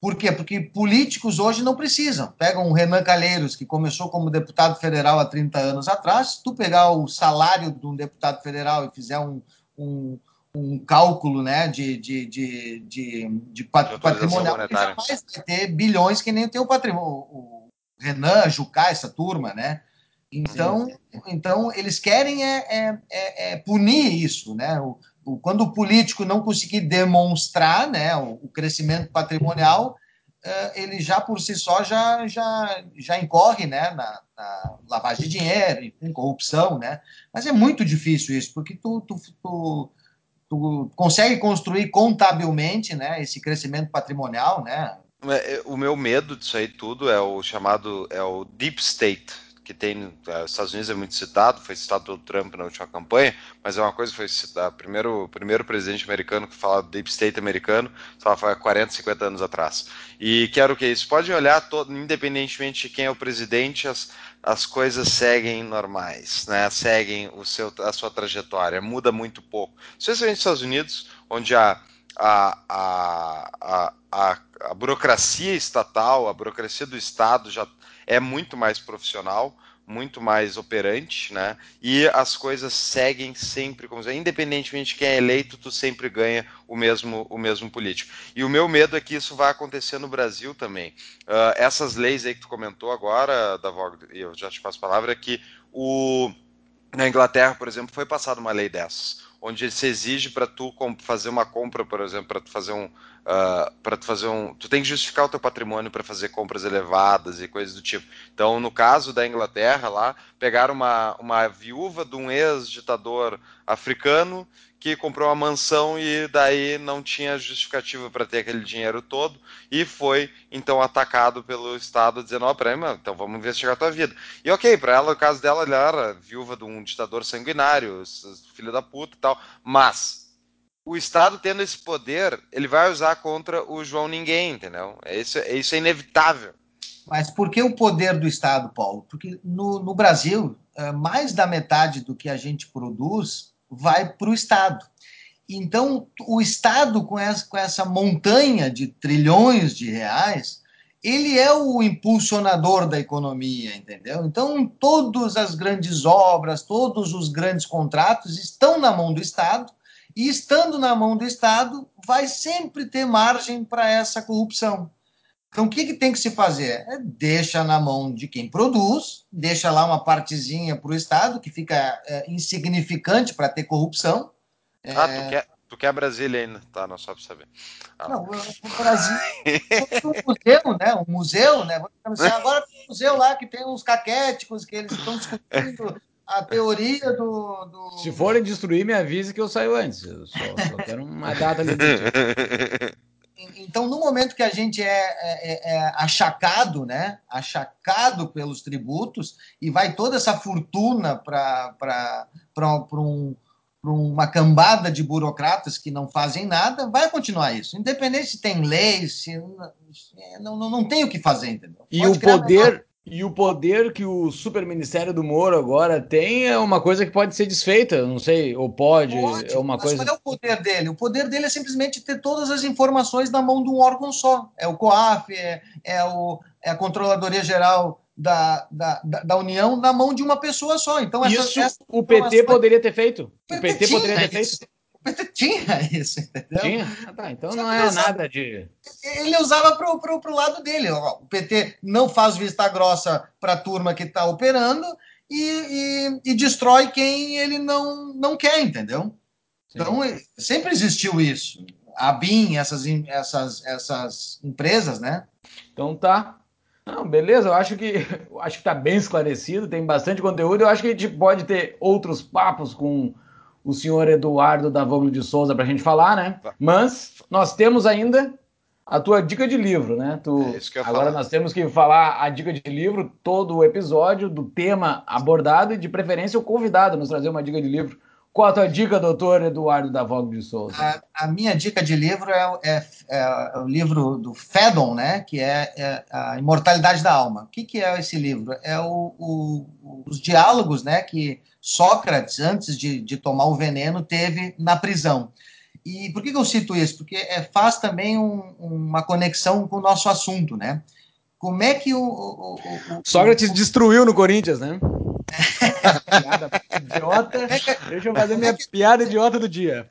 Por quê? Porque políticos hoje não precisam. Pega um Renan Calheiros, que começou como deputado federal há 30 anos atrás, se tu pegar o salário de um deputado federal e fizer um, um, um cálculo né, de, de, de, de, de patrimonial, ele jamais vai ter bilhões que nem tem o patrimônio. O Renan, Jucá, essa turma, né? Então, então eles querem é, é, é, é punir isso, né? O, quando o político não conseguir demonstrar né, o, crescimento patrimonial, uh, ele já por si só já, já, já incorre né, na, na lavagem de dinheiro, em corrupção, né? Mas é muito difícil isso, porque tu, tu, tu, tu consegue construir contabilmente né, esse crescimento patrimonial, né? É, o meu medo disso aí tudo é o chamado é o deep state, que tem nos eh, Estados Unidos é muito citado, foi citado pelo Trump na última campanha, mas é uma coisa que foi citado, primeiro primeiro presidente americano que fala deep state americano, só foi há 40, 50 anos atrás. E quero que isso podem olhar todo, independentemente de quem é o presidente, as, as coisas seguem normais, né? Seguem o seu a sua trajetória, muda muito pouco. Especialmente nos Estados Unidos, onde a a, a, a, a, burocracia estatal, a burocracia do Estado já é muito mais profissional, muito mais operante, né? E as coisas seguem sempre como independentemente de quem é eleito, tu sempre ganha o mesmo o mesmo político. E o meu medo é que isso vai acontecer no Brasil também. Uh, essas leis aí que tu comentou agora, Davog, e eu já te passo a palavra, é que o na Inglaterra, por exemplo, foi passada uma lei dessas onde se exige para tu fazer uma compra, por exemplo, para tu fazer um, uh, para fazer um. Tu tem que justificar o teu patrimônio para fazer compras elevadas e coisas do tipo. Então, no caso da Inglaterra, lá, pegaram uma, uma viúva de um ex-ditador africano que comprou uma mansão e daí não tinha justificativa para ter aquele dinheiro todo e foi então atacado pelo Estado dizendo: Ó, oh, então vamos investigar a tua vida. E ok, para ela, o caso dela, ela era viúva de um ditador sanguinário, filho da puta e tal, mas o Estado tendo esse poder, ele vai usar contra o João Ninguém, entendeu? É isso, é, isso é inevitável. Mas por que o poder do Estado, Paulo? Porque no, no Brasil, é, mais da metade do que a gente produz vai para o Estado. Então, o Estado, com essa, com essa montanha de trilhões de reais, ele é o impulsionador da economia, entendeu? Então, todas as grandes obras, todos os grandes contratos estão na mão do Estado e estando na mão do Estado, vai sempre ter margem para essa corrupção. Então, o que, que tem que se fazer? É deixa na mão de quem produz, deixa lá uma partezinha para o Estado, que fica é, insignificante para ter corrupção. É... Ah, tu quer, tu quer Brasília ainda, tá? Não só para saber. Ah. Não, o Brasil um museu, né? Um museu, né? Agora tem um museu lá que tem uns caquéticos que eles estão discutindo a teoria do, do, Se forem destruir, me avise que eu saio antes. Eu só, só quero uma data limite. Então, no momento que a gente é, é, é, achacado, né? Achacado pelos tributos, e vai toda essa fortuna para um, uma cambada de burocratas que não fazem nada, vai continuar isso. Independente se tem leis, se não, não, não tem o que fazer, entendeu? E Pode o poder, e o poder que o super ministério do Moro agora tem é uma coisa que pode ser desfeita, não sei, ou pode, pode é uma mas coisa. Qual é o poder dele? O poder dele é simplesmente ter todas as informações na mão de um órgão só. É o COAF, é, é, o, é a Controladoria Geral da, da, da, União na mão de uma pessoa só. Então, essa, Isso essa o PT poderia ter feito. O PT poderia ter feito. Tinha isso, entendeu? Tinha? Ah, tá, então não é nada de. Ele usava pro, pro, pro lado dele. Ó, o PT não faz vista grossa para a turma que está operando e, e, e, destrói quem ele não, não quer, entendeu? Sim. Então, sempre existiu isso. A BIM, essas, essas, essas empresas, né? Então tá. Não, beleza, eu acho que eu acho que tá bem esclarecido, tem bastante conteúdo. Eu acho que a gente pode ter outros papos com o senhor Eduardo da Voglio de Souza para a gente falar, né? Mas nós temos ainda a tua dica de livro, né? Tu, é agora falar. nós temos que falar a dica de livro, todo o episódio, do tema abordado e de preferência o convidado nos trazer uma dica de livro. Qual a tua dica, doutor Eduardo da Voglio de Souza? A, a, minha dica de livro é, é, é, o livro do Fedon, né? Que é, é, a Imortalidade da Alma. O que, que é esse livro? É o, o, os diálogos, né? Que Sócrates, antes de, de tomar o veneno, teve na prisão. E por que, que eu cito isso? Porque é, faz também um, uma conexão com o nosso assunto, né? Como é que o. o, o Sócrates destruiu no Corinthians, né? Piada idiota. Deixa eu fazer minha piada idiota do dia.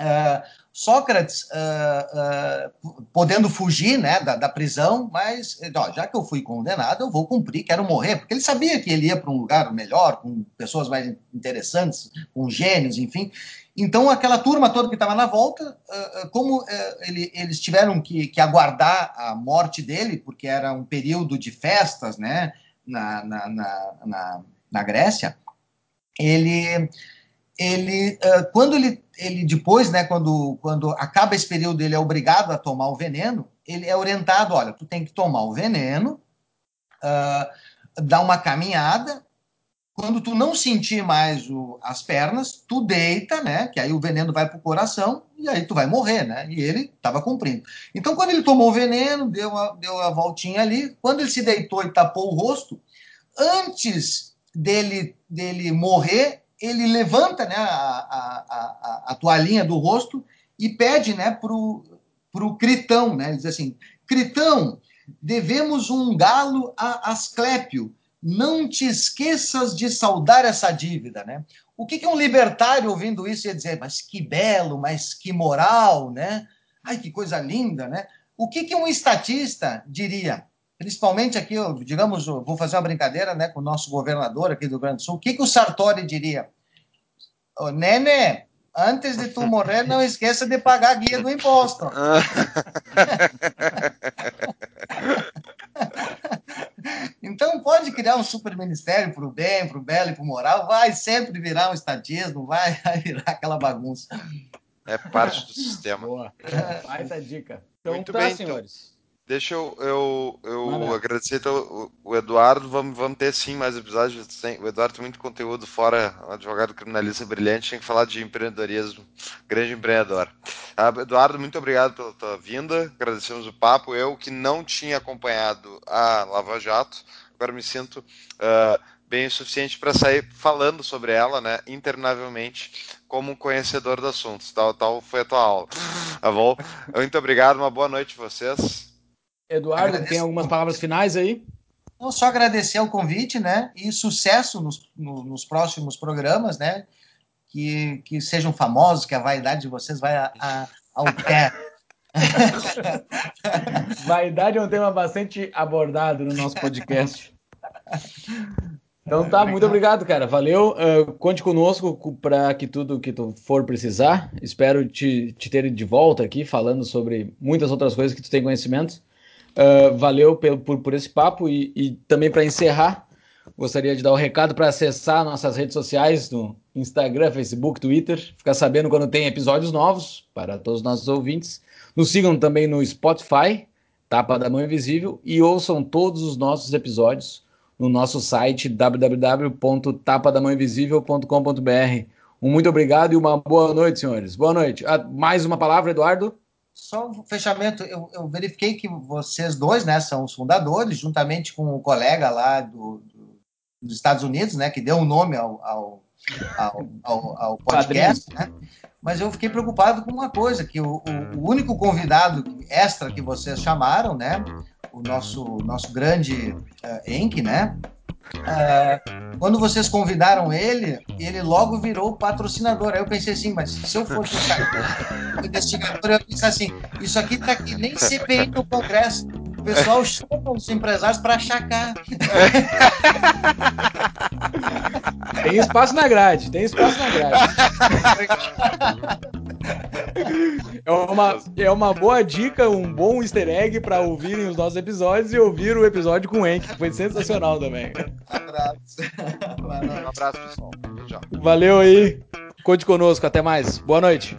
Uh, Sócrates uh, uh, podendo fugir né, da, da prisão, mas ó, já que eu fui condenado, eu vou cumprir, quero morrer, porque ele sabia que ele ia para um lugar melhor, com pessoas mais interessantes, com gênios, enfim. Então, aquela turma toda que estava na volta, como ele, eles tiveram que, que, aguardar a morte dele, porque era um período de festas né, na, na, na, na, na Grécia, ele ele, quando ele, ele depois, né, quando, quando acaba esse período, ele é obrigado a tomar o veneno, ele é orientado, olha, tu tem que tomar o veneno, uh, dar uma caminhada, quando tu não sentir mais o, as pernas, tu deita, né, que aí o veneno vai pro coração, e aí tu vai morrer, né, e ele estava cumprindo. Então, quando ele tomou o veneno, deu a, deu a voltinha ali, quando ele se deitou e tapou o rosto, antes dele, dele morrer, ele levanta né, a, a, a, a toalhinha do rosto e pede né, para o Critão, né? Ele diz assim, Critão, devemos um galo a Asclépio, não te esqueças de saudar essa dívida, né? O que, que um libertário ouvindo isso ia dizer? Mas que belo, mas que moral, né? Ai, que coisa linda, né? O que, que um estatista diria? Principalmente aqui, digamos, vou fazer uma brincadeira né, com o nosso governador aqui do Rio Grande do Sul. O que, que o Sartori diria? Oh, Nene, antes de tu morrer, não esqueça de pagar a guia do imposto. então pode criar um super ministério para o bem, para o belo e para o moral, vai sempre virar um estatismo, vai virar aquela bagunça. É parte do sistema. Boa. Mais a dica. Então Muito tá, bem, senhores. Deixa eu, eu, eu agradecer então, o, Eduardo. Vamos, vamos ter sim mais episódios. O Eduardo tem muito conteúdo fora, um advogado criminalista brilhante. Tem que falar de empreendedorismo, grande empreendedor. Ah, Eduardo, muito obrigado pela tua vinda. Agradecemos o papo. Eu que não tinha acompanhado a Lava Jato, agora me sinto ah, bem o suficiente para sair falando sobre ela, né, internavelmente, como um conhecedor do assunto. Tal, tal foi a tua aula. Tá bom? Muito obrigado. Uma boa noite a vocês. Eduardo, Agradeço. tem algumas palavras finais aí? Então, só agradecer o convite, né? E sucesso nos, no- nos próximos programas, né? Que, que sejam famosos, que a vaidade de vocês vai a- a- ao pé. Vaidade é um tema bastante abordado no nosso podcast. Então tá, muito obrigado, cara. Valeu. Ah, conte conosco para que tudo que tu for precisar. Espero te, te ter de volta aqui falando sobre muitas outras coisas que tu tem conhecimento. Ah, valeu pelo, por, por esse papo e, e também para encerrar, gostaria de dar o recado para acessar nossas redes sociais no Instagram, Facebook, Twitter, ficar sabendo quando tem episódios novos para todos os nossos ouvintes. Nos sigam também no Spotify, Tapa da Mão Invisível, e ouçam todos os nossos episódios no nosso site www.tapadamãoinvisível.com.br. Um muito obrigado e uma boa noite, senhores. Boa noite. Ah, mais uma palavra, Eduardo? Só um fechamento, eu, eu verifiquei que vocês dois, né, são os fundadores, juntamente com o colega lá do, do- dos Estados Unidos, né, que deu o nome ao, ao, ao, ao- ao podcast, né? Mas eu fiquei preocupado com uma coisa, que o, o- o único convidado extra que vocês chamaram, né, o nosso, nosso grande uh, Enk, né, eh, quando vocês convidaram ele, ele logo virou patrocinador. Aí eu pensei assim, mas se eu fosse um investigador, eu pensei assim, isso aqui tá que nem CPI no Congresso. O pessoal chama os empresários para achacar. Tem espaço na grade, tem espaço na grade. É uma, é uma boa dica, um bom easter egg para ouvirem os nossos episódios e ouvir o episódio com o Enk, que foi sensacional também. Abraço. Um abraço, pessoal. Tchau. Valeu aí, conte conosco, até mais. Boa noite.